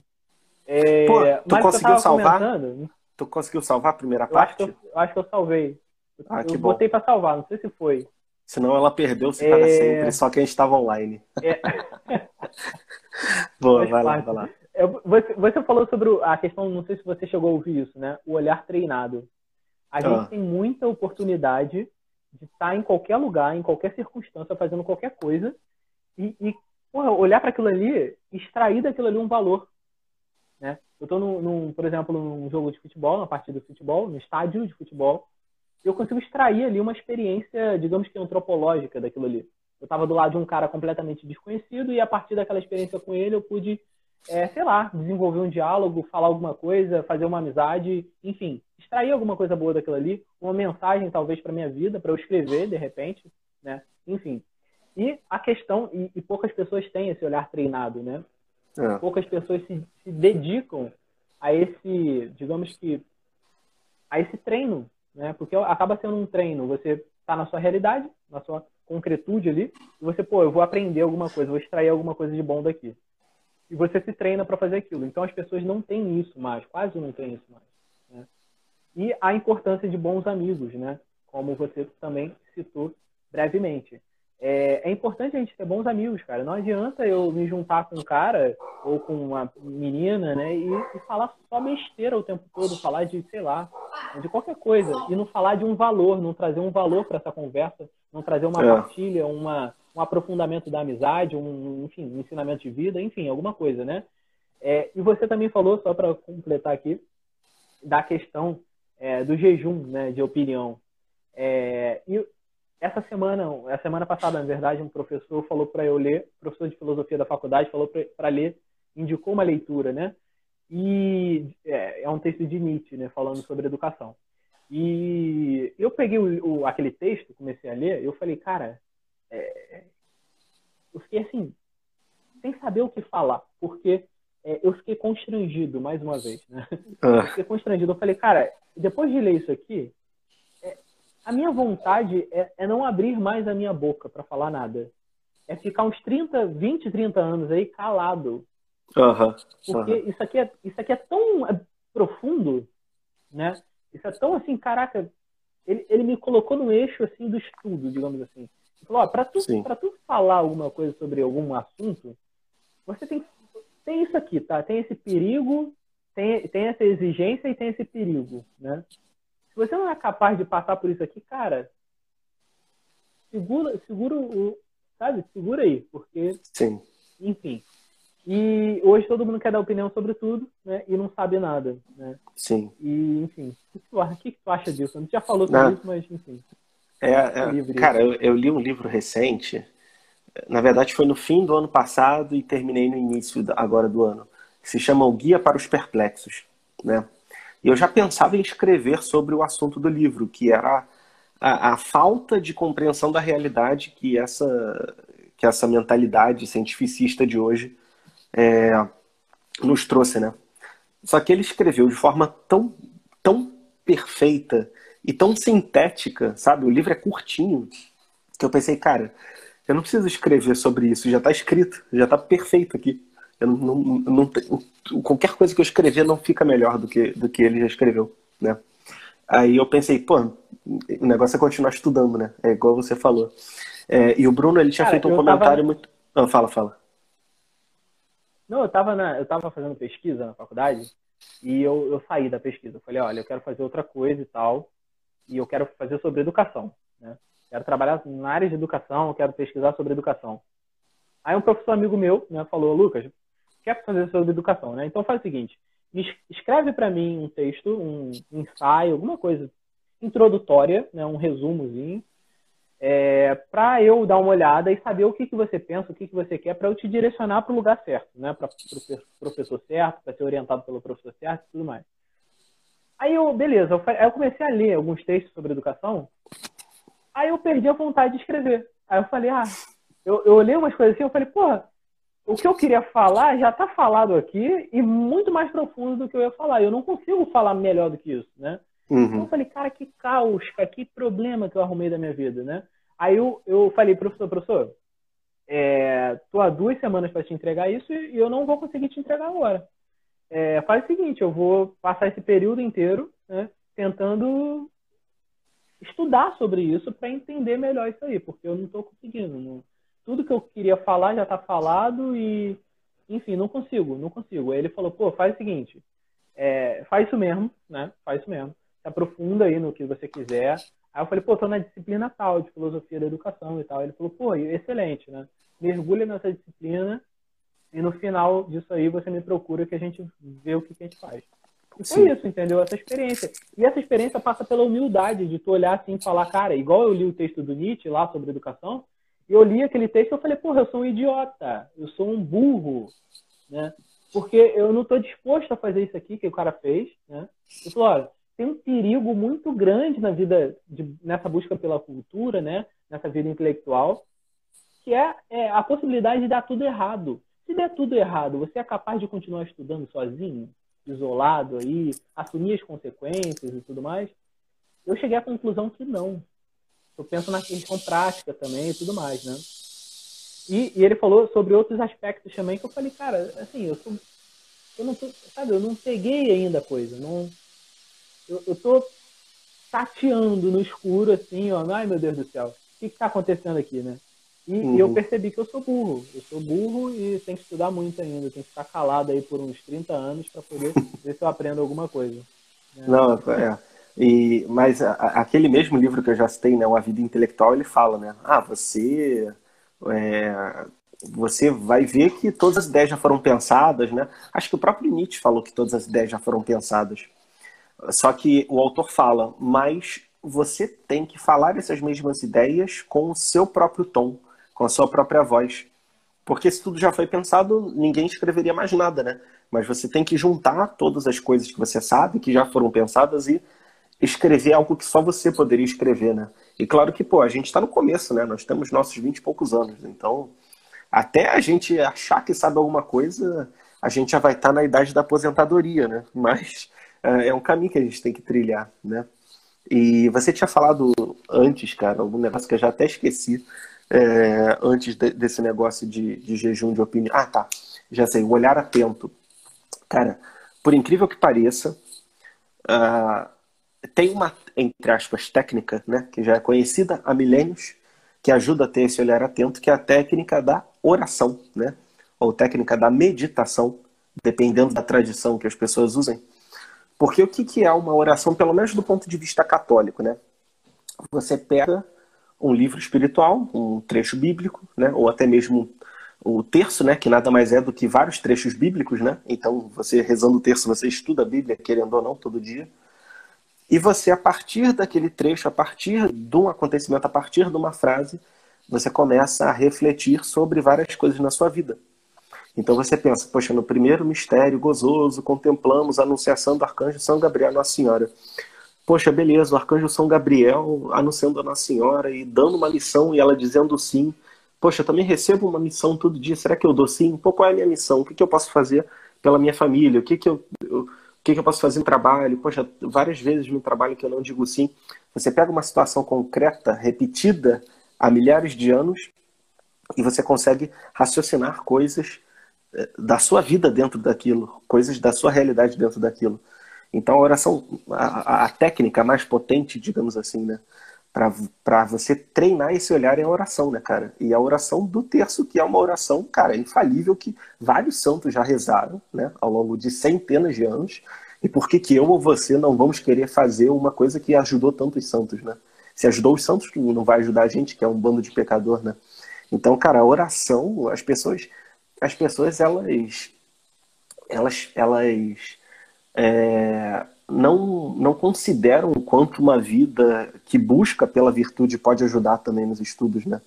Speaker 1: É...
Speaker 2: Pô, tu conseguiu salvar? Tu conseguiu salvar a primeira
Speaker 1: eu
Speaker 2: parte?
Speaker 1: Acho eu, eu, acho que eu salvei.
Speaker 2: Ah, que
Speaker 1: eu botei pra salvar, não sei se foi.
Speaker 2: Senão ela perdeu-se é... para sempre, só que a gente estava online. É... Boa, vai lá, vai lá.
Speaker 1: Você, você falou sobre a questão, não sei se você chegou a ouvir isso, né? O olhar treinado. A ah. gente tem muita oportunidade de estar em qualquer lugar, em qualquer circunstância, fazendo qualquer coisa e, e porra, olhar para aquilo ali, extrair daquilo ali um valor. Né? Eu estou, num, num, por exemplo, num jogo de futebol, na partida de futebol, no estádio de futebol, e eu consigo extrair ali uma experiência, digamos que antropológica daquilo ali. Eu estava do lado de um cara completamente desconhecido e a partir daquela experiência com ele eu pude é, sei lá, desenvolver um diálogo, falar alguma coisa, fazer uma amizade, enfim, extrair alguma coisa boa daquilo ali, uma mensagem talvez para minha vida, para eu escrever de repente, né? Enfim. E a questão, e, e poucas pessoas têm esse olhar treinado, né? É. Poucas pessoas se, se dedicam a esse, digamos que, a esse treino, né? Porque acaba sendo um treino, você está na sua realidade, na sua concretude ali, e você, pô, eu vou aprender alguma coisa, vou extrair alguma coisa de bom daqui e você se treina para fazer aquilo. Então as pessoas não têm isso mais, quase não têm isso mais. Né? E a importância de bons amigos, né? Como você também citou brevemente. É, é, importante a gente ter bons amigos, cara. Não adianta eu me juntar com um cara ou com uma menina, né? E, e falar só besteira o tempo todo, falar de, sei lá, de qualquer coisa. E não falar de um valor, não trazer um valor para essa conversa, não trazer uma é. partilha, uma, um aprofundamento da amizade, um, enfim, um ensinamento de vida, enfim, alguma coisa, né? É, e você também falou, só para completar aqui, da questão é, do jejum, né, de opinião. É, e essa semana, a semana passada, na verdade, um professor falou para eu ler, professor de filosofia da faculdade, falou para ler, indicou uma leitura, né? E é, é, um texto de Nietzsche, né, falando sobre educação. E eu peguei o, o, aquele texto, comecei a ler, eu falei, cara, é, eu fiquei assim, sem saber o que falar, porque é, eu fiquei constrangido, mais uma vez, né? Ah. Eu fiquei constrangido. Eu falei, cara, depois de ler isso aqui, é, a minha vontade é, é, não abrir mais a minha boca para falar nada. É ficar uns 30, 20, 30 anos aí calado.
Speaker 2: Uhum.
Speaker 1: Porque
Speaker 2: uhum.
Speaker 1: isso, aqui é, isso aqui é tão é, profundo, né? Isso é tão assim, caraca, ele, ele me colocou no eixo assim do estudo, digamos assim. Falou, ó, pra tu, pra tu falar alguma coisa sobre algum assunto, você tem, tem isso aqui, tá? Tem esse perigo, tem, tem essa exigência e tem esse perigo, né? Se você não é capaz de passar por isso aqui, cara, segura, segura o, sabe? Segura aí, porque,
Speaker 2: Sim.
Speaker 1: enfim. E hoje todo mundo quer dar opinião sobre tudo, né? E não sabe nada, né?
Speaker 2: Sim.
Speaker 1: E, enfim, o que tu, o que tu acha disso? A gente já falou sobre isso, mas, enfim.
Speaker 2: É, é, cara, eu, eu li um livro recente, na verdade foi no fim do ano passado e terminei no início agora do ano, que se chama O Guia para os Perplexos, né? E eu já pensava em escrever sobre o assunto do livro, que era a, a falta de compreensão da realidade que essa, que essa mentalidade cientificista de hoje é, nos trouxe, né? Só que ele escreveu de forma tão, tão perfeita e tão sintética, sabe? O livro é curtinho, que eu pensei, cara, eu não preciso escrever sobre isso, já está escrito, já está perfeito aqui. Eu não, não, não qualquer coisa que eu escrever não fica melhor do que, do que ele já escreveu, né? Aí eu pensei, pô, o negócio é continuar estudando, né? É igual você falou. É, e o Bruno, ele tinha
Speaker 1: Cara,
Speaker 2: feito um
Speaker 1: eu tava-
Speaker 2: comentário muito... Ah, fala, fala.
Speaker 1: Não, eu tava, na, eu tava fazendo pesquisa na faculdade e eu, eu saí da pesquisa. Eu falei, olha, eu quero fazer outra coisa e tal, e eu quero fazer sobre educação, né? Quero trabalhar na área de educação, quero pesquisar sobre educação. Aí um professor amigo meu, né, falou, Lucas, quer fazer sobre educação, né? Então faz o seguinte, escreve para mim um texto, um ensaio, alguma coisa introdutória, né, um resumozinho, é, para eu dar uma olhada e saber o que, que você pensa, o que, que você quer, para eu te direcionar para o lugar certo, né? Para o professor certo, para ser orientado pelo professor certo e tudo mais. Aí eu, beleza, eu, aí eu comecei a ler alguns textos sobre educação, aí eu perdi a vontade de escrever. Aí eu falei, ah, eu, eu olhei umas coisas assim, eu falei, porra, o que eu queria falar já está falado aqui e muito mais profundo do que eu ia falar. Eu não consigo falar melhor do que isso, né? Então
Speaker 2: Uhum.
Speaker 1: eu falei, cara, que caos, cara, que problema que eu arrumei da minha vida, né? Aí eu, eu falei, professor, professor, é, tô há duas semanas para te entregar isso e eu não vou conseguir te entregar agora. É, faz o seguinte, eu vou passar esse período inteiro né, tentando estudar sobre isso para entender melhor isso aí, porque eu não estou conseguindo. não- tudo que eu queria falar já está falado e, enfim, não consigo, não consigo. Aí ele falou, pô, faz o seguinte, é, faz isso mesmo, né? Faz isso mesmo. Se aprofunda aí no que você quiser. Aí eu falei, pô, tô na disciplina tal, de filosofia da educação e tal. Ele falou, pô, excelente, né? Mergulha nessa disciplina e no final disso aí você me procura que a gente vê o que, que a gente faz. E foi
Speaker 2: Sim.
Speaker 1: isso, entendeu? Essa experiência. E essa experiência passa pela humildade de tu olhar assim e falar, cara, igual eu li o texto do Nietzsche lá sobre educação, eu li aquele texto e eu falei, porra, eu sou um idiota, eu sou um burro, né? Porque eu não estou disposto a fazer isso aqui que o cara fez, né? Eu falou, olha, tem um perigo muito grande na vida, de- nessa busca pela cultura, né? Nessa vida intelectual, que é, é a possibilidade de dar tudo errado. Se der tudo errado, você é capaz de continuar estudando sozinho, isolado aí, assumir as consequências e tudo mais? Eu cheguei à conclusão que não. Eu penso na questão prática também e tudo mais, né? E, e ele falou sobre outros aspectos também que eu falei, cara, assim, eu eu não tô, sabe, eu não peguei ainda a coisa, não, eu, eu tô tateando no escuro assim, ó, ai meu Deus do céu, o que que tá acontecendo aqui, né? E,
Speaker 2: Uhum.
Speaker 1: e eu percebi que eu sou burro, eu sou burro e tenho que estudar muito ainda, tenho que ficar calado aí por uns 30 anos para poder ver se eu aprendo alguma coisa. né?
Speaker 2: Não, é. E, mas a- aquele mesmo livro que eu já citei, né, O A Vida Intelectual, ele fala, né? Ah, você, é, você vai ver que todas as ideias já foram pensadas, né? Acho que o próprio Nietzsche falou que todas as ideias já foram pensadas. Só que o autor fala, mas você tem que falar essas mesmas ideias com o seu próprio tom, com a sua própria voz. Porque se tudo já foi pensado, ninguém escreveria mais nada, né? Mas você tem que juntar todas as coisas que você sabe, que já foram pensadas, e escrever algo que só você poderia escrever, né? E claro que, pô, a gente está no começo, né? Nós temos nossos 20 e poucos anos. Então, até a gente achar que sabe alguma coisa, a gente já vai estar na idade da aposentadoria, né? Mas é é um caminho que a gente tem que trilhar, né? E você tinha falado antes, cara, algum negócio que eu já até esqueci, é, antes de- desse negócio de, de jejum de opinião. Ah, tá. Já sei, o olhar atento. Cara, por incrível que pareça, ah, tem uma, entre aspas, técnica, né, que já é conhecida há milênios, que ajuda a ter esse olhar atento, que é a técnica da oração, né, ou técnica da meditação, dependendo da tradição que as pessoas usem. Porque o que, que é uma oração, pelo menos do ponto de vista católico, né? Você pega um livro espiritual, um trecho bíblico, né? Ou até mesmo o terço, né? Que nada mais é do que vários trechos bíblicos, né? Então, você rezando o terço, você estuda a Bíblia, querendo ou não, todo dia. E você, a partir daquele trecho, a partir de um acontecimento, a partir de uma frase, você começa a refletir sobre várias coisas na sua vida. Então você pensa, poxa, no primeiro mistério gozoso, contemplamos a anunciação do arcanjo São Gabriel Nossa Senhora. Poxa, beleza, o arcanjo São Gabriel anunciando a Nossa Senhora e dando uma missão e ela dizendo sim. Poxa, também recebo uma missão todo dia, será que eu dou sim? Pô, qual é a minha missão? O que, que eu posso fazer pela minha família? O que, que eu, eu o que, que eu posso fazer no trabalho? Poxa, várias vezes no trabalho que eu não digo sim. Você pega uma situação concreta, repetida há milhares de anos, e você consegue raciocinar coisas da sua vida dentro daquilo, coisas da sua realidade dentro daquilo. Então a oração, a, a técnica mais potente, digamos assim, né? Para você treinar esse olhar em oração, né, cara? E a oração do terço, que é uma oração, cara, infalível, que vários santos já rezaram, né, ao longo de centenas de anos. E por que, que eu ou você não vamos querer fazer uma coisa que ajudou tantos santos, né? Se ajudou os santos, não vai ajudar a gente, que é um bando de pecador, né? Então, cara, a oração, as pessoas as pessoas elas elas elas é, não não consideram o quanto uma vida que busca pela virtude pode ajudar também nos estudos, né?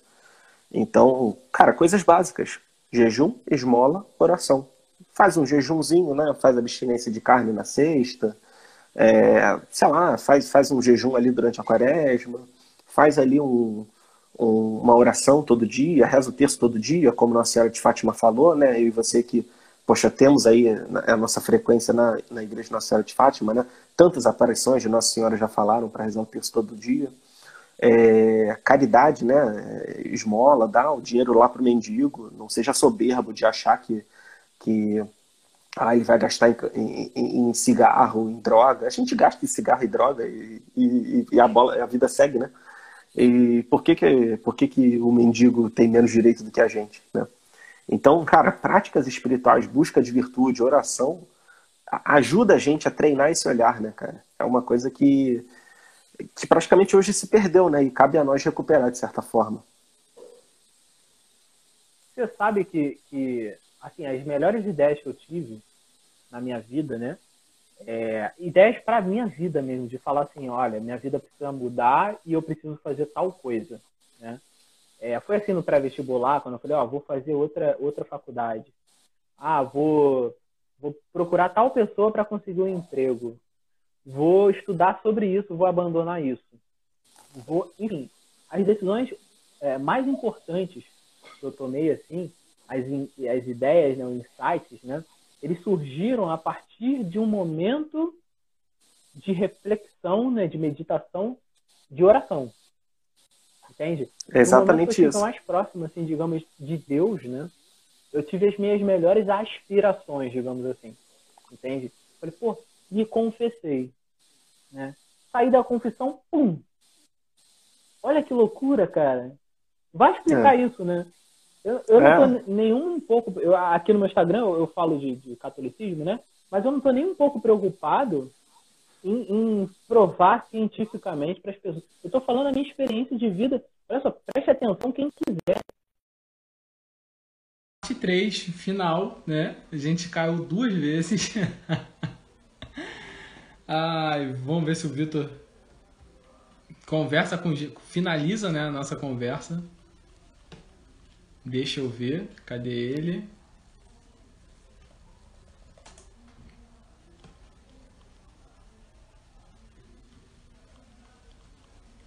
Speaker 2: Então, cara, coisas básicas: jejum, esmola, oração. Faz um jejumzinho, né? Faz abstinência de carne na sexta, é, sei lá, faz, faz um jejum ali durante a quaresma, faz ali um, uma oração todo dia, reza o texto todo dia, como Nossa Senhora de Fátima falou, né? Eu e você que, poxa, temos aí a nossa frequência na, na Igreja Nossa Senhora de Fátima, né? Tantas aparições de Nossa Senhora já falaram para rezar o texto todo dia. É, caridade, né? Esmola, dá o dinheiro lá para o mendigo, não seja soberbo de achar que, que ah, ele vai gastar em, em, em, cigarro, em droga. A gente gasta em cigarro e droga e, e, e a, bola, a vida segue, né? E por que que, por que que o mendigo tem menos direito do que a gente, né? Então, cara, práticas espirituais, busca de virtude, oração, ajuda a gente a treinar esse olhar, né, cara? É uma coisa que, que praticamente hoje se perdeu, né? E cabe a nós recuperar de certa forma.
Speaker 1: Você sabe que, que assim, as melhores ideias que eu tive na minha vida, né? é, ideias para minha vida mesmo, de falar assim, olha, minha vida precisa mudar e eu preciso fazer tal coisa, né? É, foi assim no pré-vestibular, quando eu falei, ó, vou fazer outra, outra faculdade. Ah, vou, vou procurar tal pessoa para conseguir um emprego. Vou estudar sobre isso, vou abandonar isso. Vou, enfim, as decisões é, mais importantes que eu tomei, assim, as, as ideias, né, os insights, né, eles surgiram a partir de um momento de reflexão, né, de meditação, de oração. Entende?
Speaker 2: É exatamente
Speaker 1: isso. mais próximo, assim, digamos, de Deus, né? Eu tive as minhas melhores aspirações, digamos assim. Entende? Falei, pô, me confessei, né? Saí da confissão, pum. Olha que loucura, cara. Vai explicar é. isso, né? Eu, eu é. não tô nenhum um pouco. Eu, aqui no meu Instagram eu, eu falo de, de, catolicismo, né? Mas eu não tô nem um pouco preocupado em, em provar cientificamente para as pessoas. Eu tô falando a minha experiência de vida. Olha só, preste atenção quem quiser.
Speaker 3: Parte 3, final, né? A gente caiu duas vezes. Ai, vamos ver se o Vitor conversa com finaliza, né, a nossa conversa. Deixa eu ver, cadê ele?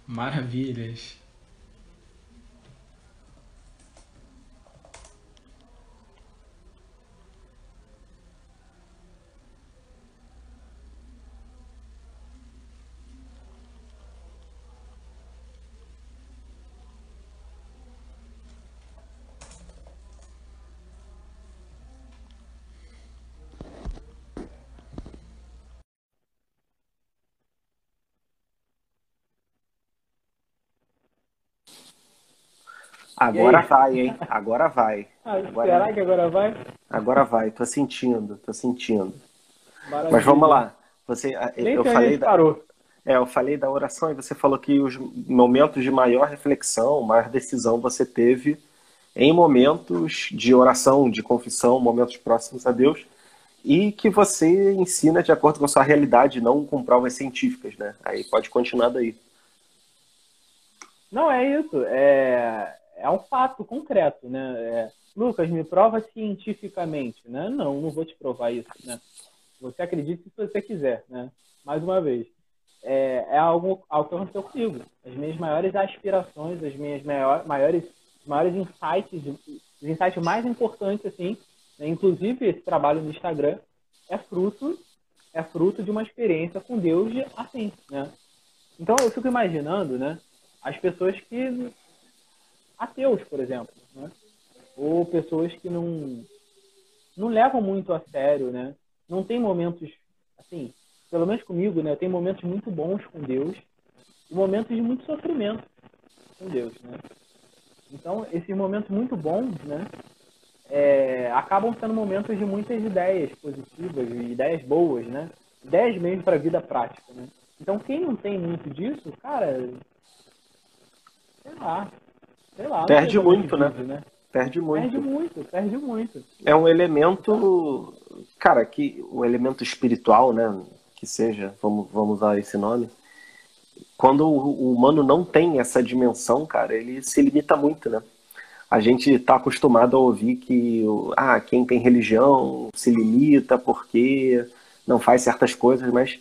Speaker 3: Maravilhas.
Speaker 2: Agora vai, hein? Agora vai.
Speaker 1: Ah,
Speaker 2: Agora-
Speaker 1: será que agora vai?
Speaker 2: Agora vai, tô sentindo, tô sentindo.
Speaker 1: Maravilha.
Speaker 2: Mas vamos lá. Você,
Speaker 1: Nem
Speaker 2: eu falei da,
Speaker 1: parou.
Speaker 2: é, eu falei da oração e você falou que os momentos de maior reflexão, maior decisão você teve em momentos de oração, de confissão, momentos próximos a Deus, e que você ensina de acordo com a sua realidade, não com provas científicas, né? Aí pode continuar daí.
Speaker 1: Não, é isso. É, é um fato concreto, né? É, Lucas, me prova cientificamente, né? Não, não vou te provar isso, né? Você acredite se você quiser, né? Mais uma vez. É, é algo, algo que aconteceu comigo. As minhas maiores aspirações, as minhas maior, maiores, maiores insights, os insights mais importantes, assim, né? inclusive esse trabalho no Instagram, é fruto, é fruto de uma experiência com Deus de- assim, né? Então eu fico imaginando, né? As pessoas que ateus, por exemplo, né? ou pessoas que não não levam muito a sério, né? Não tem momentos assim, pelo menos comigo, né? Tem momentos muito bons com Deus e momentos de muito sofrimento com Deus, né? Então esses momentos muito bons, né? é, acabam sendo momentos de muitas ideias positivas, ideias boas, né? Ideias mesmo para a vida prática, né? Então quem não tem muito disso, cara, sei lá, sei lá.
Speaker 2: Perde
Speaker 1: como
Speaker 2: muito, né?
Speaker 1: vive, né?
Speaker 2: Perde muito.
Speaker 1: Perde muito, perde muito.
Speaker 2: É um elemento, cara, que o elemento espiritual, né, que seja, vamos, vamos usar esse nome. Quando o humano não tem essa dimensão, cara, ele se limita muito, né? A gente está acostumado a ouvir que ah, quem tem religião se limita porque não faz certas coisas, mas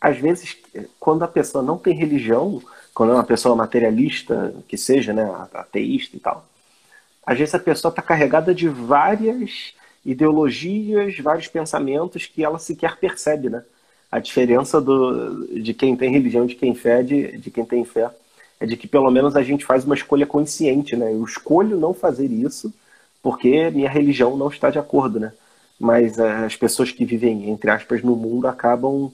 Speaker 2: às vezes, quando a pessoa não tem religião, quando é uma pessoa materialista, que seja, né, ateísta e tal, às vezes a pessoa está carregada de várias ideologias, vários pensamentos que ela sequer percebe, né? A diferença do, de quem tem religião, de quem fé, de, de quem tem fé, é de que pelo menos a gente faz uma escolha consciente, né? Eu escolho não fazer isso porque minha religião não está de acordo, né? Mas eh, as pessoas que vivem, entre aspas, no mundo acabam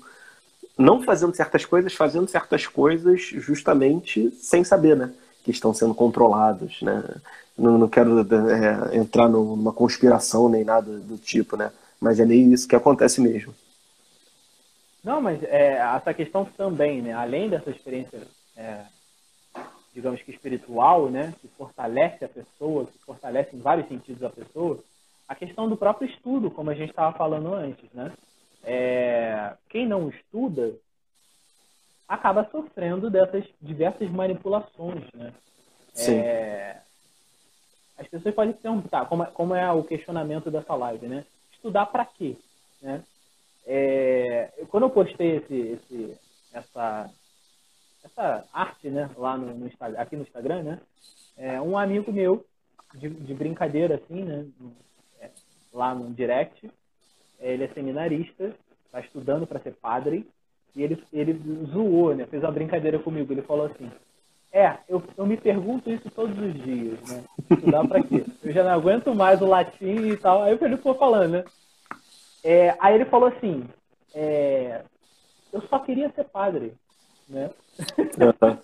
Speaker 2: não fazendo certas coisas, fazendo certas coisas justamente sem saber, né? Que estão sendo controlados, né? Não, não quero é, entrar numa conspiração nem nada do tipo, né? Mas é meio isso que acontece mesmo.
Speaker 1: Não, mas é, essa questão também, né? Além dessa experiência, é, digamos que espiritual, né? Que fortalece a pessoa, que fortalece em vários sentidos a pessoa, a questão do próprio estudo, como a gente estava falando antes, né? É, quem não estuda acaba sofrendo dessas diversas manipulações, né?
Speaker 2: Sim.
Speaker 1: É, as pessoas podem se perguntar, como, é- como é o questionamento dessa live, né? Estudar para quê? Né? É, quando eu postei esse, esse- essa, essa arte né, lá no, no aqui no Instagram, né, é, um amigo meu, de, de brincadeira assim, né, é, lá no direct, ele é seminarista, está estudando para ser padre, e ele, ele zoou, né, fez uma brincadeira comigo, ele falou assim, é, eu, eu me pergunto isso todos os dias, né? Estudar pra quê? Eu já não aguento mais o latim e tal. Aí ele ficou falando, né? É, aí ele falou assim, é, eu só queria ser padre, né?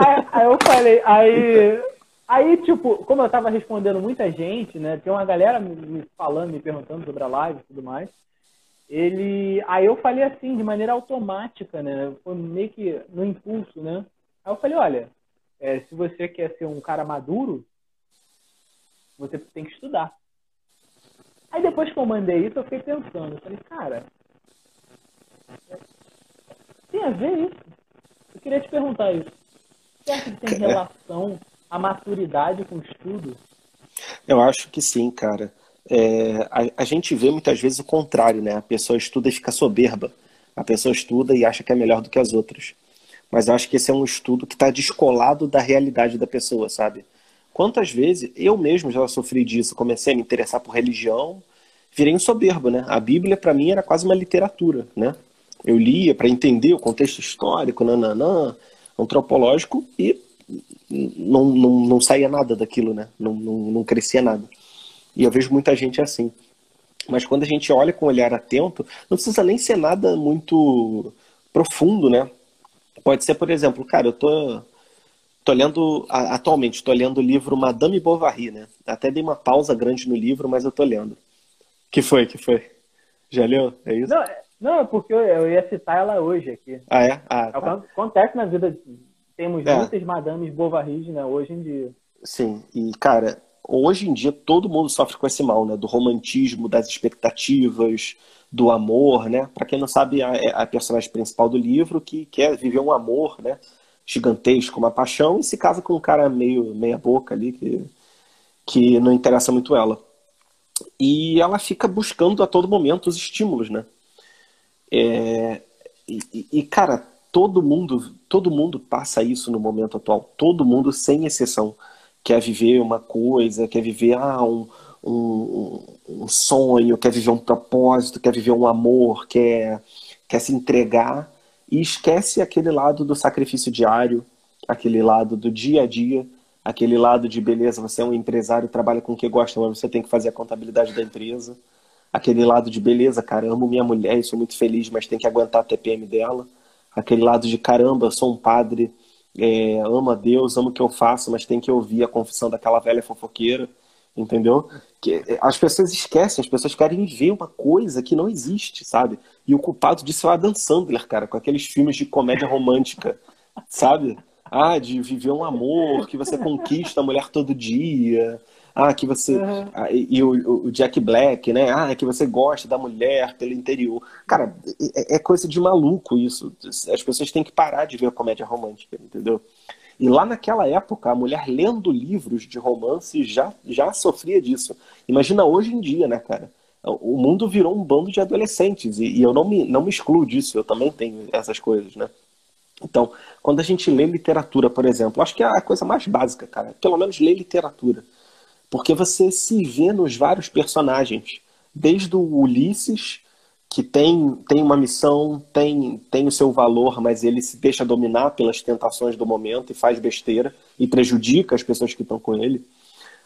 Speaker 1: Aí, aí eu falei, aí, aí, tipo, como eu tava respondendo muita gente, né? Tem uma galera me, falando, me perguntando sobre a live e tudo mais. Ele. Aí eu falei assim, de maneira automática, né? Foi meio que no impulso, né? Aí eu falei, olha, é, se você quer ser um cara maduro, você tem que estudar. Aí depois que eu mandei isso, eu fiquei pensando, eu falei, cara, tem a ver isso? Eu queria te perguntar isso. Você acha que tem relação a maturidade com o estudo?
Speaker 2: Eu acho que sim, cara. É, a, a gente vê muitas vezes o contrário, né? A pessoa estuda e fica soberba. A pessoa estuda e acha que é melhor do que as outras. Mas eu acho que esse é um estudo que está descolado da realidade da pessoa, sabe? Quantas vezes eu mesmo já sofri disso, comecei a me interessar por religião, virei um soberbo, né? A Bíblia para mim era quase uma literatura, né? Eu lia para entender o contexto histórico, nananã, antropológico e não, não, não saía nada daquilo, né? Não, não, não crescia nada. E eu vejo muita gente assim. Mas quando a gente olha com um olhar atento, não precisa nem ser nada muito profundo, né? Pode ser, por exemplo, cara, eu tô, tô lendo, atualmente, tô lendo o livro Madame Bovary, né? Até dei uma pausa grande no livro, mas eu tô lendo. Que foi, que foi? Já leu? É isso?
Speaker 1: Não, é, não porque eu ia citar ela hoje aqui.
Speaker 2: Ah, é? Ah,
Speaker 1: é
Speaker 2: tá.
Speaker 1: Acontece na vida, temos é. muitas Madames Bovary, né, hoje em dia.
Speaker 2: Sim, e cara, hoje em dia todo mundo sofre com esse mal, né? Do romantismo, das expectativas, do amor, né? Para quem não sabe, a, a personagem principal do livro que quer viver um amor, né? Gigantesco, uma paixão, e se casa com um cara meio meia boca ali que, que não interessa muito ela. E ela fica buscando a todo momento os estímulos, né? É, e, e, cara, todo mundo, todo mundo passa isso no momento atual. Todo mundo, sem exceção quer viver uma coisa, quer viver ah, um, um, um, sonho, quer viver um propósito, quer viver um amor, quer, quer se entregar e esquece aquele lado do sacrifício diário, aquele lado do dia a dia, aquele lado de beleza, você é um empresário, trabalha com o que gosta, mas você tem que fazer a contabilidade da empresa. Aquele lado de beleza, cara, amo minha mulher sou muito feliz, mas tem que aguentar a TPM dela. Aquele lado de caramba, sou um padre, é, ama Deus, ama o que eu faço, mas tem que ouvir a confissão daquela velha fofoqueira, entendeu? Que é, as pessoas esquecem, as pessoas querem ver uma coisa que não existe, sabe? E o culpado disso é o Adam Sandler, cara, com aqueles filmes de comédia romântica, sabe? Ah, de viver um amor, que você conquista a mulher todo dia, ah, que você. Uhum. Ah, e, o, o, Jack Black, né? Ah, que você gosta da mulher pelo interior. Cara, é, é, coisa de maluco isso. As pessoas têm que parar de ver comédia romântica, entendeu? E lá naquela época, a mulher lendo livros de romance já, já sofria disso. Imagina hoje em dia, né, cara? O mundo virou um bando de adolescentes. E, e eu não me, não me excluo disso, eu também tenho essas coisas, né? Então, quando a gente lê literatura, por exemplo, acho que é a coisa mais básica, cara. Pelo menos ler literatura. Porque você se vê nos vários personagens, desde o Ulisses, que tem, tem uma missão, tem, tem o seu valor, mas ele se deixa dominar pelas tentações do momento e faz besteira e prejudica as pessoas que estão com ele,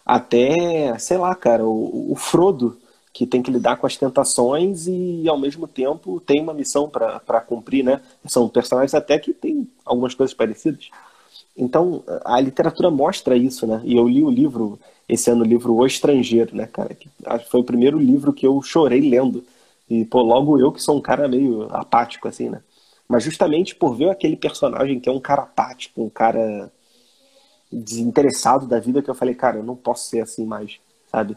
Speaker 2: até, sei lá, cara, o, o Frodo, que tem que lidar com as tentações e ao mesmo tempo tem uma missão para cumprir, né? São personagens até que têm algumas coisas parecidas. Então, a literatura mostra isso, né? E eu li o livro esse ano o livro O Estrangeiro, né, cara? Que foi o primeiro livro que eu chorei lendo. E, pô, logo eu que sou um cara meio apático, assim, né? Mas justamente por ver aquele personagem que é um cara apático, um cara desinteressado da vida, que eu falei, cara, eu não posso ser assim mais, sabe?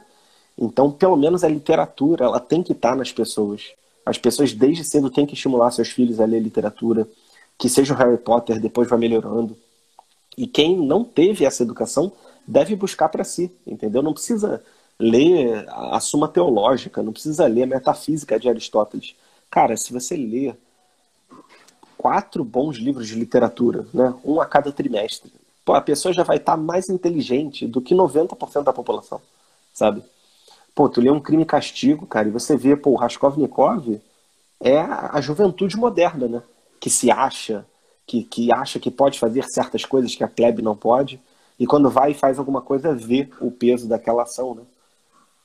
Speaker 2: Então, pelo menos a literatura, ela tem que estar nas pessoas. As pessoas desde cedo têm que estimular seus filhos a ler literatura, que seja o Harry Potter, depois vai melhorando. E quem não teve essa educação deve buscar para si, entendeu? Não precisa ler a Suma Teológica, não precisa ler a Metafísica de Aristóteles. Cara, se você ler quatro bons livros de literatura, né, um a cada trimestre, pô, a pessoa já vai estar tá mais inteligente do que 90% da população, sabe? Pô, tu lê um crime e castigo, cara, e você vê, pô, o Raskolnikov é a juventude moderna, né? Que se acha, que, que acha que pode fazer certas coisas que a plebe não pode. E quando vai e faz alguma coisa, vê o peso daquela ação, né?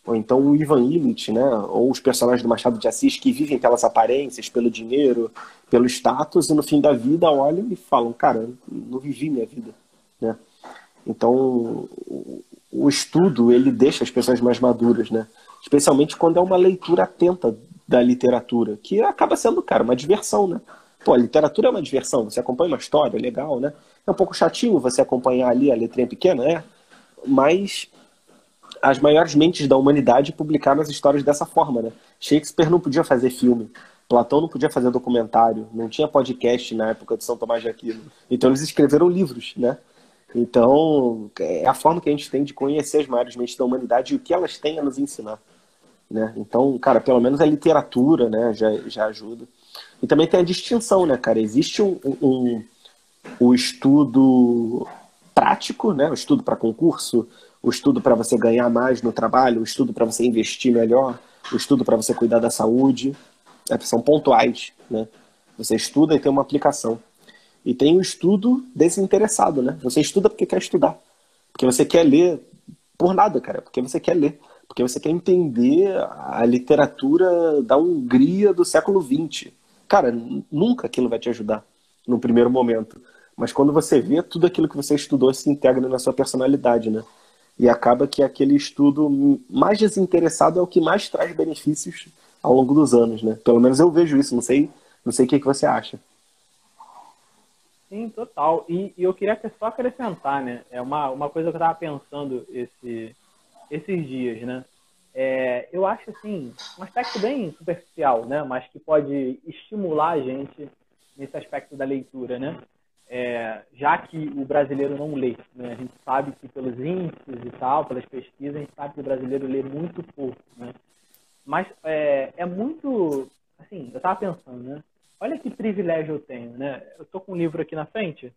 Speaker 2: Ou então o Ivan Illich, né? Ou os personagens do Machado de Assis que vivem pelas aparências, pelo dinheiro, pelo status, e no fim da vida olham e falam, cara, não vivi minha vida, né? Então, o estudo, ele deixa as pessoas mais maduras, né? Especialmente quando é uma leitura atenta da literatura, que acaba sendo, cara, uma diversão, né? Pô, a literatura é uma diversão, você acompanha uma história, legal, né? É um pouco chatinho você acompanhar ali a letrinha pequena, né? Mas as maiores mentes da humanidade publicaram as histórias dessa forma, né? Shakespeare não podia fazer filme, Platão não podia fazer documentário, não tinha podcast na época de São Tomás de Aquino. Então eles escreveram livros, né? Então é a forma que a gente tem de conhecer as maiores mentes da humanidade e o que elas têm a nos ensinar, né? Então, cara, pelo menos a literatura, né, já, já ajuda. E também tem a distinção, né, cara? Existe um, um, o estudo prático, né? o estudo para concurso, o estudo para você ganhar mais no trabalho, o estudo para você investir melhor, o estudo para você cuidar da saúde. É, são pontuais. Né? Você estuda e tem uma aplicação. E tem o estudo desinteressado, né? Você estuda porque quer estudar. Porque você quer ler por nada, cara. Porque você quer ler. Porque você quer entender a literatura da Hungria do século XX. Cara, nunca aquilo vai te ajudar no primeiro momento Mas quando você vê, tudo aquilo que você estudou se integra na sua personalidade, né? E acaba que aquele estudo mais desinteressado é o que mais traz benefícios ao longo dos anos, né? Pelo menos eu vejo isso, não sei, não sei o que, que você acha.
Speaker 1: Sim, total. E, e eu queria só acrescentar, né? É uma, uma coisa que eu estava pensando esse, esses dias, né? É, eu acho assim um aspecto bem superficial, né? Mas que pode estimular a gente nesse aspecto da leitura, né? É, já que o brasileiro não lê, né? A gente sabe que pelos índices e tal, pelas pesquisas, a gente sabe que o brasileiro lê muito pouco, né? Mas é, é muito, assim, eu estava pensando, né? Olha que privilégio eu tenho, né? Eu tô com um livro aqui na frente,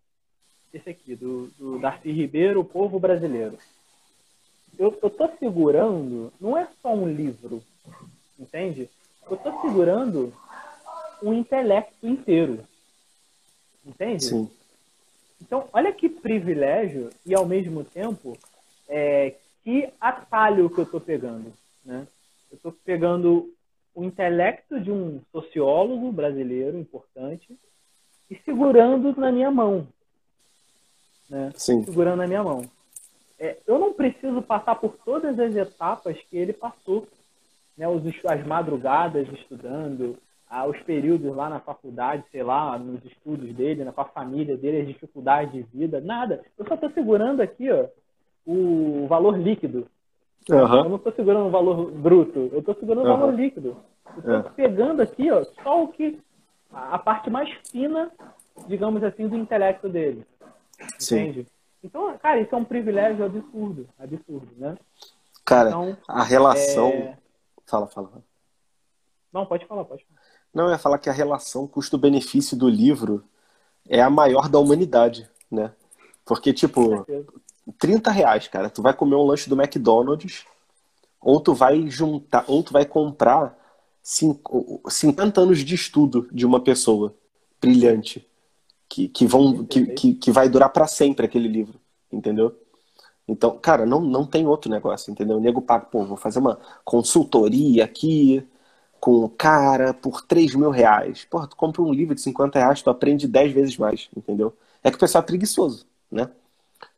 Speaker 1: esse aqui, do, do Darcy Ribeiro, O Povo Brasileiro. Eu, eu tô segurando, não é só um livro, entende? Eu tô segurando um intelecto inteiro, entende?
Speaker 2: Sim.
Speaker 1: Então, olha que privilégio e, ao mesmo tempo, é, que atalho que eu tô pegando, né? Eu tô pegando o intelecto de um sociólogo brasileiro importante e segurando na minha mão. Né?
Speaker 2: Sim.
Speaker 1: Segurando na minha mão. É, eu não preciso passar por todas as etapas que ele passou. Né? Os, as madrugadas estudando, ah, os períodos lá na faculdade, sei lá, nos estudos dele, né, com a família dele, as dificuldades de vida, nada. Eu só estou segurando aqui ó, o valor líquido Uhum. Eu não estou segurando o valor bruto, eu estou segurando o uhum. valor líquido. Eu estou é. pegando aqui ó, só o que. a parte mais fina, digamos assim, do intelecto dele. Sim. Entende? Então, cara, isso é um privilégio absurdo. Absurdo, né?
Speaker 2: Cara, então, a relação. É... Fala, fala.
Speaker 1: Não, pode falar, pode falar.
Speaker 2: Não, eu ia falar que a relação custo-benefício do livro é a maior da humanidade, né? Porque, tipo, 30 reais, cara. Tu vai comer um lanche do McDonald's, ou tu vai juntar, ou tu vai comprar 50 anos de estudo de uma pessoa brilhante. Que, que, vão, que, que, que vai durar para sempre aquele livro, entendeu? Então, cara, não, não tem outro negócio, entendeu? O nego paga, pô, vou fazer uma consultoria aqui com o cara por 3 mil reais. Porra, tu compra um livro de 50 reais, tu aprende 10 vezes mais, entendeu? É que o pessoal é preguiçoso, né?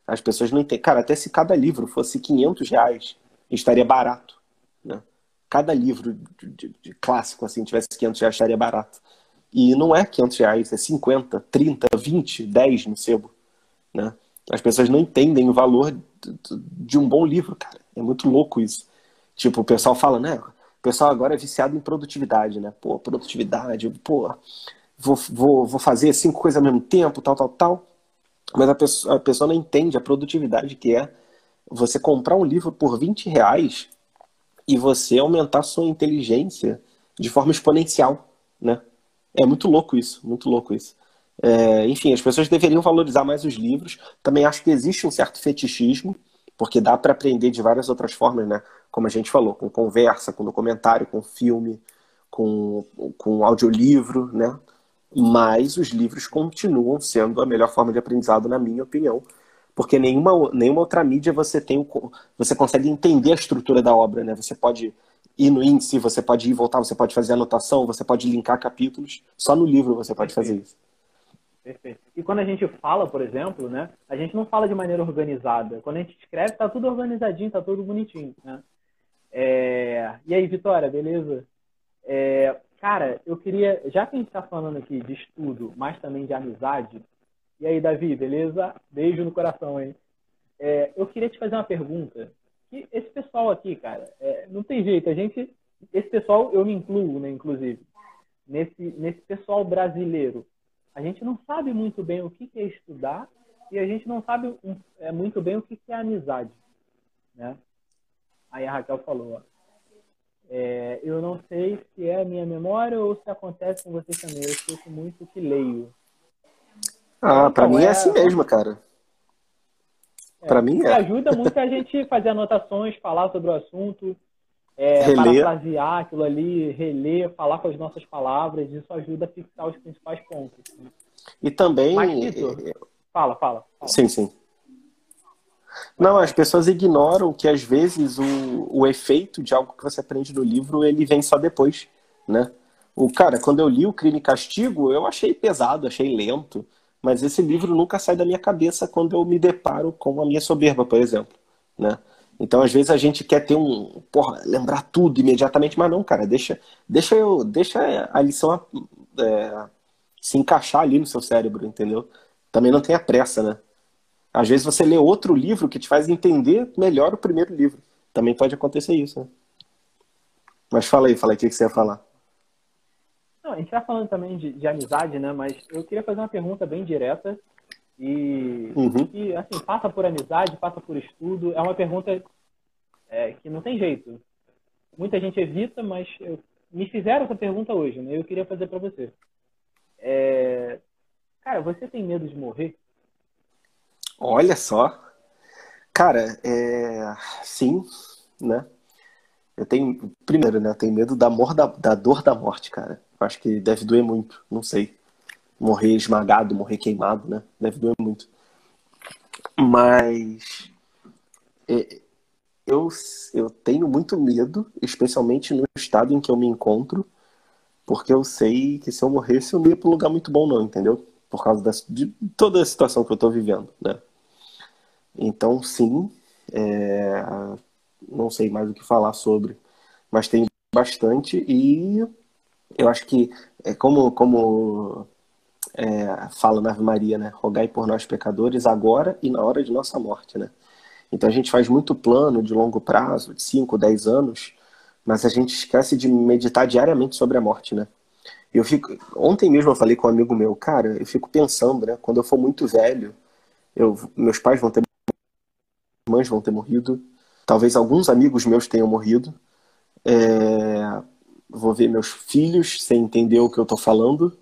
Speaker 2: As pessoas não entendem. Cara, até se cada livro fosse 500 reais, estaria barato. Né? Cada livro de, de, de clássico, assim, tivesse 500 reais, estaria barato. E não é 500 reais, é 50, 30, 20, 10 no sebo. Né? As pessoas não entendem o valor de, um bom livro, cara. É muito louco isso. Tipo, o pessoal fala, né? O pessoal agora é viciado em produtividade, né? Pô, produtividade, pô, vou, vou, vou fazer cinco coisas ao mesmo tempo, tal, tal, tal. Mas a pessoa, a pessoa não entende a produtividade que é você comprar um livro por 20 reais e você aumentar sua inteligência de forma exponencial, né? É muito louco isso, muito louco isso. É, enfim, as pessoas deveriam valorizar mais os livros. Também acho que existe um certo fetichismo, porque dá para aprender de várias outras formas, né? Como a gente falou, com conversa, com documentário, com filme, com, com audiolivro, né? mas os livros continuam sendo a melhor forma de aprendizado, na minha opinião, porque nenhuma, nenhuma outra mídia você tem você consegue entender a estrutura da obra, né? Você pode ir no índice, você pode ir e voltar, você pode fazer anotação, você pode linkar capítulos. Só no livro você pode Perfeito. fazer isso.
Speaker 1: Perfeito. E quando a gente fala, por exemplo, né? A gente não fala de maneira organizada. Quando a gente escreve, tá tudo organizadinho, tá tudo bonitinho, né? É... E aí, Vitória, beleza? É... Cara, eu queria, já que a gente está falando aqui de estudo, mas também de amizade, e aí, Davi, beleza? Beijo no coração, hein? É, eu queria te fazer uma pergunta. Que esse pessoal aqui, cara, é, não tem jeito, a gente, esse pessoal eu me incluo, né, inclusive, nesse, nesse pessoal brasileiro. A gente não sabe muito bem o que é estudar e a gente não sabe é, muito bem o que é amizade, né? Aí a Raquel falou, ó, é, eu não sei se é a minha memória ou se acontece com vocês também. Eu esqueço muito o que leio.
Speaker 2: Ah, então, para mim é, é assim mesmo, cara. É, para mim é.
Speaker 1: Ajuda muito a gente fazer anotações, falar sobre o assunto, é, parafrasear aquilo ali, reler, falar com as nossas palavras. Isso ajuda a fixar os principais pontos. Né?
Speaker 2: E também.
Speaker 1: Mas, Tito, fala, fala, fala.
Speaker 2: Sim, sim. Não, as pessoas ignoram que às vezes o, o efeito de algo que você aprende no livro ele vem só depois, né? O cara, quando eu li o Crime e Castigo, eu achei pesado, achei lento, mas esse livro nunca sai da minha cabeça quando eu me deparo com a minha soberba, por exemplo, né? Então, às vezes a gente quer ter um, porra, lembrar tudo imediatamente, mas não, cara, deixa, deixa eu, deixa a lição é, se encaixar ali no seu cérebro, entendeu? Também não tenha pressa, né? Às vezes você lê outro livro que te faz entender melhor o primeiro livro. Também pode acontecer isso, né? Mas fala aí, fala aí o que, que você ia falar.
Speaker 1: Não, a gente está falando também de, de, amizade, né? Mas eu queria fazer uma pergunta bem direta e,
Speaker 2: uhum.
Speaker 1: assim, passa por amizade, passa por estudo. É uma pergunta é, que não tem jeito. Muita gente evita, mas eu, me fizeram essa pergunta hoje, né? Eu queria fazer para você. É, cara, você tem medo de morrer?
Speaker 2: Olha só. Cara, é... sim, né? Eu tenho, primeiro, né? Eu tenho medo da, mor da, da dor da morte, cara. Acho que deve doer muito, não sei. Morrer esmagado, morrer queimado, né? Deve doer muito. Mas é, eu, eu tenho muito medo, especialmente no estado em que eu me encontro, porque eu sei que se eu morresse eu não ia para um lugar muito bom, não, entendeu? Por causa de toda a situação que eu estou vivendo, né? Então, sim, é, não sei mais o que falar sobre, mas tem bastante e eu acho que é como como é, fala na Ave Maria, né? Rogai por nós pecadores agora e na hora de nossa morte, né? Então a gente faz muito plano de longo prazo, de 5, 10 anos, mas a gente esquece de meditar diariamente sobre a morte, né? Eu fico, ontem mesmo eu falei com um amigo meu, cara, eu fico pensando, né? Quando eu for muito velho, eu, meus pais vão ter mães vão ter morrido, talvez alguns amigos meus tenham morrido. É, vou ver meus filhos sem entender o que eu estou falando.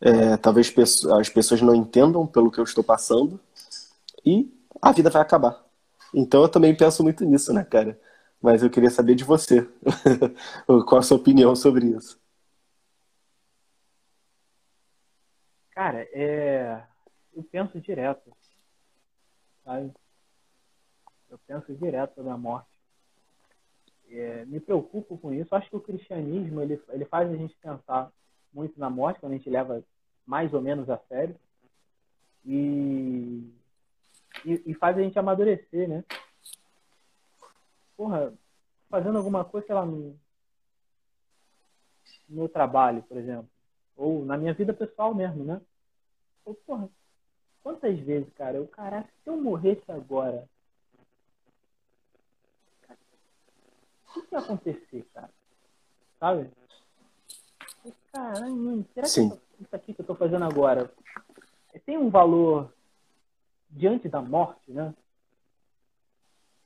Speaker 2: É, talvez as pessoas não entendam pelo que eu estou passando. E a vida vai acabar. Então eu também penso muito nisso, né, cara? Mas eu queria saber de você. Qual a sua opinião sobre isso?
Speaker 1: Cara, é... eu penso direto. Sabe? Eu penso direto sobre a morte. É, me preocupo com isso. Acho que o cristianismo ele, ele faz a gente pensar muito na morte, quando a gente leva mais ou menos a sério. E, e, e faz a gente amadurecer, né? Porra, fazendo alguma coisa, sei lá, no, no meu trabalho, por exemplo. Ou na minha vida pessoal mesmo, né? Ou, porra, quantas vezes, cara, eu, caraca, se eu morresse agora, o que ia acontecer, cara? Sabe? Caralho, será
Speaker 2: Sim.
Speaker 1: que isso aqui que eu tô fazendo agora tem um valor diante da morte, né?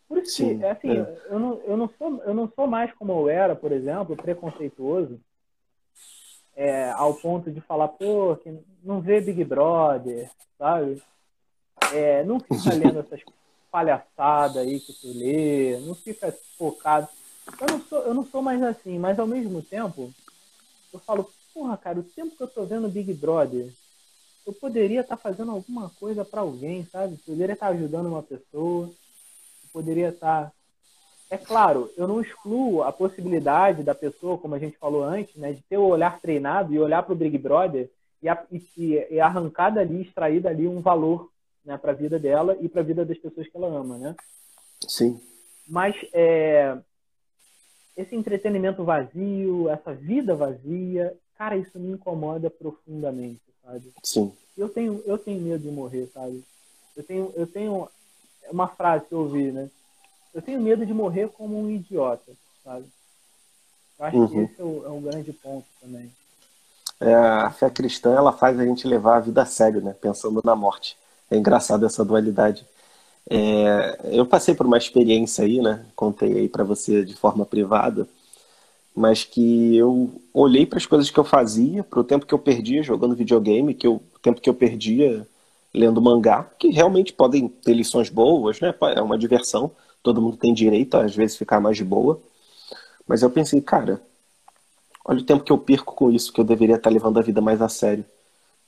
Speaker 1: Por isso
Speaker 2: Sim,
Speaker 1: que, assim, é. eu, não, eu, não sou, eu não sou mais como eu era, por exemplo, preconceituoso, é, ao ponto de falar, pô, que não vê Big Brother, sabe? É, não fica lendo essas palhaçadas aí que tu lê, não fica focado. Eu não sou, eu não sou mais assim, mas ao mesmo tempo, eu falo, porra, cara, o tempo que eu tô vendo Big Brother, eu poderia estar tá fazendo alguma coisa para alguém, sabe? Eu poderia estar tá ajudando uma pessoa, eu poderia estar. Tá... É claro, eu não excluo a possibilidade da pessoa, como a gente falou antes, né, de ter o olhar treinado e olhar para o Big Brother e, a, e, e arrancar dali, extrair dali um valor né, para a vida dela e para a vida das pessoas que ela ama, né?
Speaker 2: Sim.
Speaker 1: Mas é, esse entretenimento vazio, essa vida vazia, cara, isso me incomoda profundamente, sabe?
Speaker 2: Sim.
Speaker 1: Eu tenho, eu tenho medo de morrer, sabe? Eu tenho, eu tenho uma frase que eu ouvi, né? Eu tenho medo de morrer como um idiota, sabe? Eu acho uhum. que esse é, o, é um grande ponto também.
Speaker 2: É, a fé cristã ela faz a gente levar a vida a sério, né? Pensando na morte. É engraçado essa dualidade. É, eu passei por uma experiência aí, né? Contei aí para você de forma privada, mas que eu olhei para as coisas que eu fazia, para o tempo que eu perdia jogando videogame, que o tempo que eu perdia lendo mangá, que realmente podem ter lições boas, né? É uma diversão, todo mundo tem direito a às vezes ficar mais de boa. Mas eu pensei, cara, olha o tempo que eu perco com isso, que eu deveria estar levando a vida mais a sério.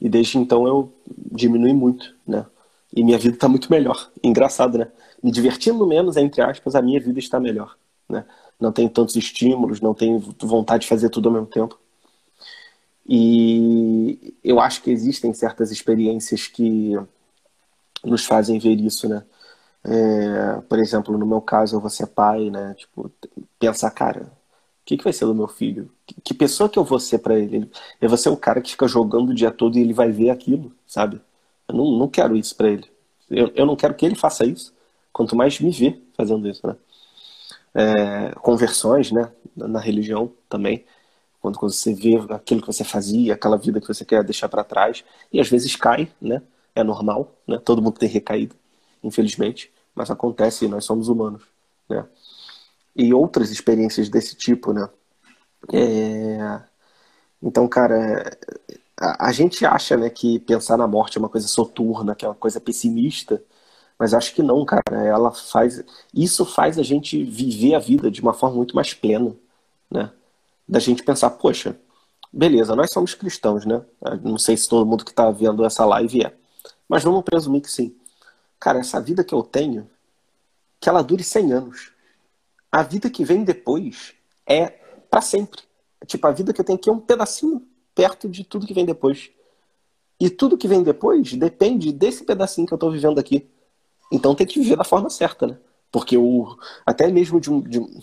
Speaker 2: E desde então eu diminui muito, né? E minha vida está muito melhor. Engraçado, né? Me divertindo menos, entre aspas, a minha vida está melhor. Né? Não tenho tantos estímulos, não tenho vontade de fazer tudo ao mesmo tempo. E eu acho que existem certas experiências que nos fazem ver isso, né? É, por exemplo, no meu caso, eu vou ser pai, né? Tipo, pensar, cara, o que, que vai ser do meu filho? Que, que pessoa que eu vou ser para ele? Eu vou ser o cara que fica jogando o dia todo e ele vai ver aquilo, sabe? Eu não, não quero isso para ele. Eu, eu não quero que ele faça isso, quanto mais me ver fazendo isso, né? É, conversões, né? Na religião também. Quando, quando você vê aquilo que você fazia, aquela vida que você quer deixar para trás, e às vezes cai, né? É normal, né? Todo mundo tem recaído infelizmente, mas acontece e nós somos humanos, né? E outras experiências desse tipo, né? É... Então, cara, a, gente acha, né, que pensar na morte é uma coisa soturna, que é uma coisa pessimista, mas acho que não, cara. Ela faz, isso faz a gente viver a vida de uma forma muito mais plena, né? Da gente pensar, poxa, beleza, nós somos cristãos, né? Não sei se todo mundo que está vendo essa live é, mas vamos presumir que sim cara, essa vida que eu tenho, que ela dure 100 anos. A vida que vem depois é para sempre. Tipo, a vida que eu tenho aqui é um pedacinho perto de tudo que vem depois. E tudo que vem depois depende desse pedacinho que eu estou vivendo aqui. Então tem que viver da forma certa, né? Porque o, até mesmo de um, de, um,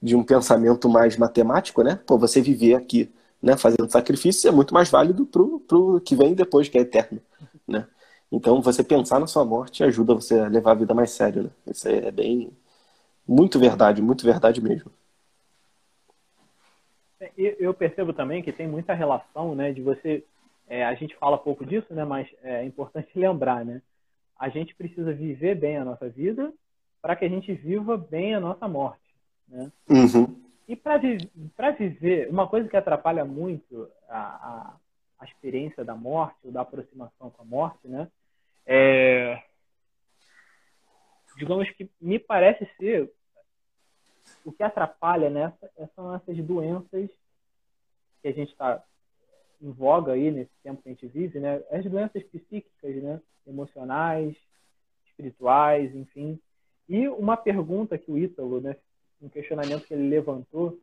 Speaker 2: de um pensamento mais matemático, né? Pô, você viver aqui né, fazendo sacrifício é muito mais válido pro, pro que vem depois, que é eterno, né? Então, você pensar na sua morte ajuda você a levar a vida mais sério, né? Isso é bem. Muito verdade, muito verdade mesmo.
Speaker 1: Eu percebo também que tem muita relação, né, de você. É, a gente fala pouco disso, né, mas é importante lembrar, né? A gente precisa viver bem a nossa vida para que a gente viva bem a nossa morte, né?
Speaker 2: Uhum.
Speaker 1: E para vi viver, uma coisa que atrapalha muito a, a, a experiência da morte ou da aproximação com a morte, né? É, digamos que me parece ser o que atrapalha nessa são essas doenças que a gente está em voga aí nesse tempo que a gente vive, né? As doenças psíquicas, né? Emocionais, espirituais, enfim. E uma pergunta que o Ítalo, né? Um questionamento que ele levantou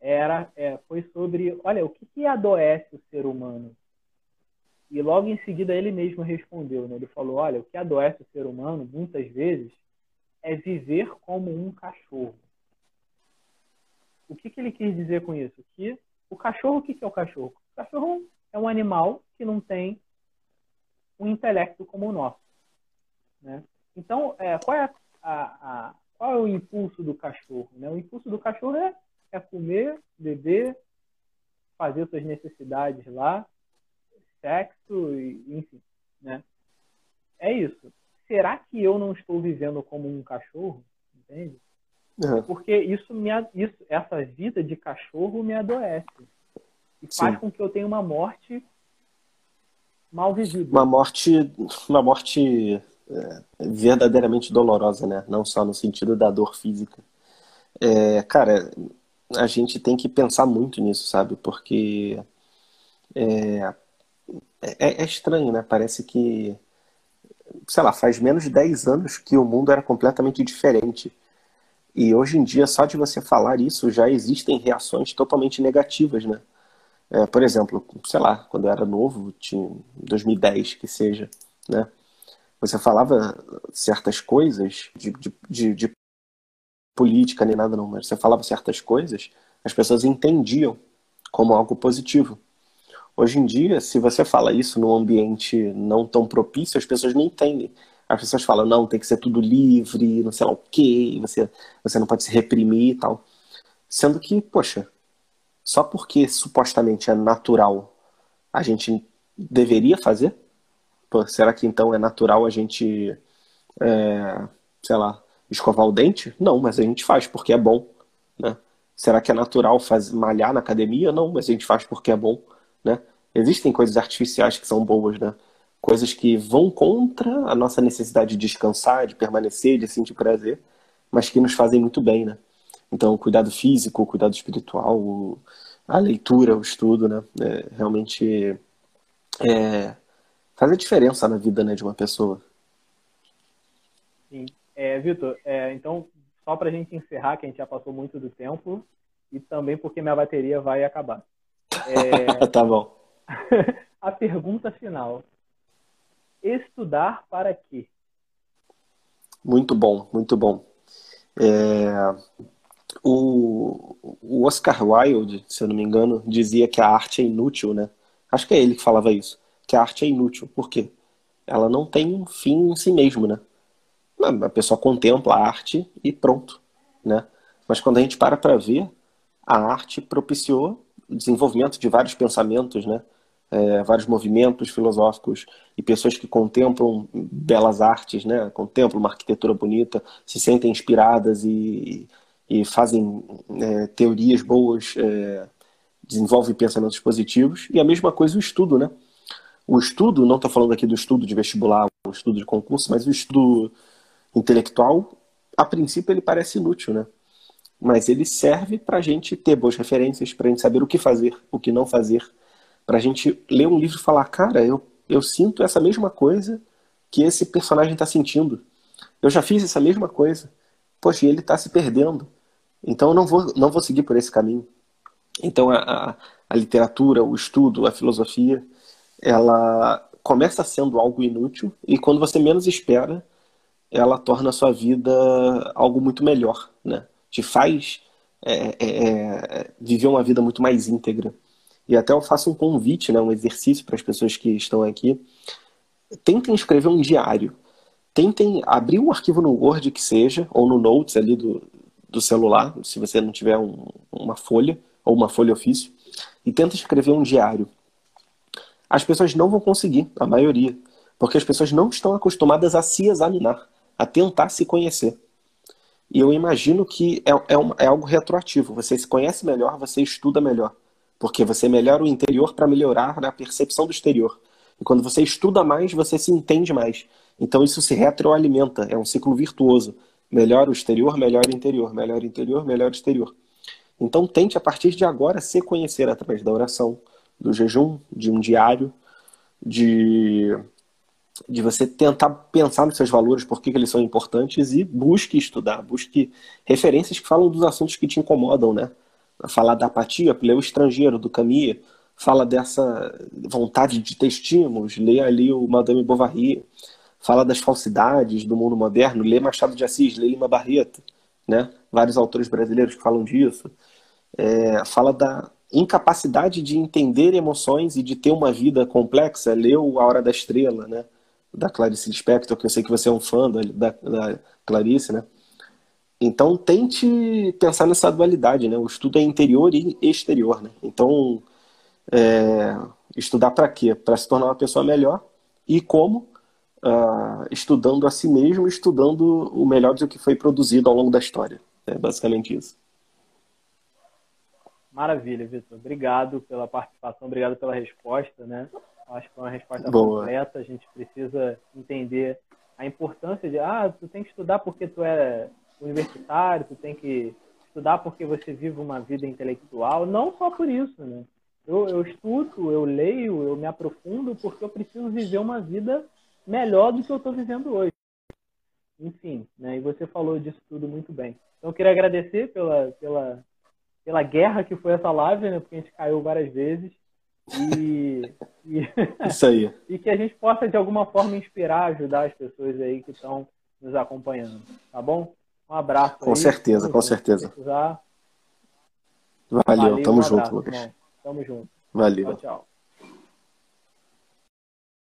Speaker 1: era é, foi sobre, olha, o que, que adoece o ser humano? E logo em seguida ele mesmo respondeu, né? Ele falou: olha, o que adoece o ser humano muitas vezes é viver como um cachorro. O que, que ele quis dizer com isso? Que o cachorro, o que, que é o cachorro? O cachorro é um animal que não tem um intelecto como o nosso. Né? Então, é, qual, é a, a, qual é o impulso do cachorro? Né? O impulso do cachorro é, é comer, beber, fazer suas necessidades lá, sexo, e, enfim, né? É isso. Será que eu não estou vivendo como um cachorro? Entende? Uhum. Porque isso me, isso, essa vida de cachorro me adoece. E faz Sim. com que eu tenha uma morte mal vivida.
Speaker 2: Uma morte, uma morte é, verdadeiramente dolorosa, né? Não só no sentido da dor física. É, cara, a gente tem que pensar muito nisso, sabe? Porque é, é, é, estranho, né? Parece que, sei lá, faz menos de 10 anos que o mundo era completamente diferente. E hoje em dia, só de você falar isso, já existem reações totalmente negativas, né? É, por exemplo, sei lá, quando eu era novo, tinha 2010 que seja, né? Você falava certas coisas de, de, de, de política nem nada não, mas você falava certas coisas, as pessoas entendiam como algo positivo. Hoje em dia, se você fala isso num ambiente não tão propício, as pessoas não entendem. As pessoas falam, não, tem que ser tudo livre, não sei lá o quê, você, você não pode se reprimir e tal. Sendo que, poxa, só porque supostamente é natural a gente deveria fazer? Pô, será que então é natural a gente, é, sei lá, escovar o dente? Não, mas a gente faz porque é bom, né? Será que é natural faz, malhar na academia? Não, mas a gente faz porque é bom né? Existem coisas artificiais que são boas, né? Coisas que vão contra a nossa necessidade de descansar, de permanecer, de sentir prazer, mas que nos fazem muito bem, né? Então, o cuidado físico, o cuidado espiritual, a leitura, o estudo, né? É, realmente é, faz a diferença na vida né, de uma pessoa.
Speaker 1: Sim. É, Vitor, é, então, só para a gente encerrar, que a gente já passou muito do tempo, e também porque minha bateria vai acabar.
Speaker 2: É... tá bom.
Speaker 1: a pergunta final. Estudar para quê?
Speaker 2: Muito bom, muito bom. É... O, o Oscar Wilde, se eu não me engano, dizia que a arte é inútil, né? Acho que é ele que falava isso. Que a arte é inútil. Por quê? Ela não tem um fim em si mesmo, né? A pessoa contempla a arte e pronto, né? Mas quando a gente para para ver, a arte propiciou o desenvolvimento de vários pensamentos, né? É, vários movimentos filosóficos e pessoas que contemplam belas artes, né? Contemplam uma arquitetura bonita, se sentem inspiradas e, e fazem é, teorias boas, é, desenvolvem pensamentos positivos. E a mesma coisa o estudo, né? O estudo, não estou falando aqui do estudo de vestibular, o estudo de concurso, mas o estudo intelectual, a princípio ele parece inútil, né? Mas ele serve para a gente ter boas referências, para a gente saber o que fazer, o que não fazer, para a gente ler um livro e falar, cara, eu, eu sinto essa mesma coisa que esse personagem está sentindo. Eu já fiz essa mesma coisa. Poxa, ele está se perdendo. Então eu não vou, não vou seguir por esse caminho. Então a, a, a literatura, o estudo, a filosofia, ela começa sendo algo inútil e quando você menos espera, ela torna a sua vida algo muito melhor, né? Te faz é, é, é, viver uma vida muito mais íntegra. E até eu faço um convite, né, um exercício para as pessoas que estão aqui. Tentem escrever um diário. Tentem abrir um arquivo no Word que seja, ou no Notes ali do, do celular, se você não tiver um, uma folha, ou uma folha ofício, e tenta escrever um diário. As pessoas não vão conseguir, a maioria, porque as pessoas não estão acostumadas a se examinar, a tentar se conhecer. E eu imagino que é, é, é algo retroativo. Você se conhece melhor, você estuda melhor. Porque você melhora o interior para melhorar a percepção do exterior. E quando você estuda mais, você se entende mais. Então isso se retroalimenta, é um ciclo virtuoso. Melhora o exterior, melhora o interior, melhora o interior, melhora o exterior. Então tente a partir de agora se conhecer através da oração, do jejum, de um diário, de, de você tentar pensar nos seus valores, por que, que eles são importantes e busque estudar, busque referências que falam dos assuntos que te incomodam, né? Falar da apatia, ler o estrangeiro, do Camille, fala dessa vontade de ter estímulos, lê ali o Madame Bovary, fala das falsidades do mundo moderno, lê Machado de Assis, lê Lima Barreto, né? Vários autores brasileiros que falam disso. É, fala da incapacidade de entender emoções e de ter uma vida complexa. Leu A Hora da Estrela, né? Da Clarice Lispector, que eu sei que você é um fã da, da, da Clarice, né? Então tente pensar nessa dualidade, né? O estudo é interior e exterior, né? Então é, estudar para quê? Para se tornar uma pessoa melhor e como uh, estudando a si mesmo, estudando o melhor do que foi produzido ao longo da história. É basicamente isso.
Speaker 1: Maravilha, Vitor. Obrigado pela participação, obrigado pela resposta, né? Acho que foi uma resposta Boa. completa. A gente precisa entender a importância de, ah, tu tem que estudar porque tu é universitário, tu tem que estudar porque você vive uma vida intelectual. Não só por isso, né? Eu, eu estudo, eu leio, eu me aprofundo porque eu preciso viver uma vida melhor do que eu estou vivendo hoje. Enfim, né? E você falou disso tudo muito bem. Então, eu queria agradecer pela, pela, pela guerra que foi essa live, né? Porque a gente caiu várias vezes. E,
Speaker 2: e, Isso aí.
Speaker 1: e que a gente possa, de alguma forma, inspirar, ajudar as pessoas aí que estão nos acompanhando. Tá bom? Um abraço.
Speaker 2: Com aí. certeza, com certeza. Valeu, Valeu, tamo junto, Lucas.
Speaker 1: Tamo junto.
Speaker 2: Valeu.
Speaker 1: Tchau, tchau.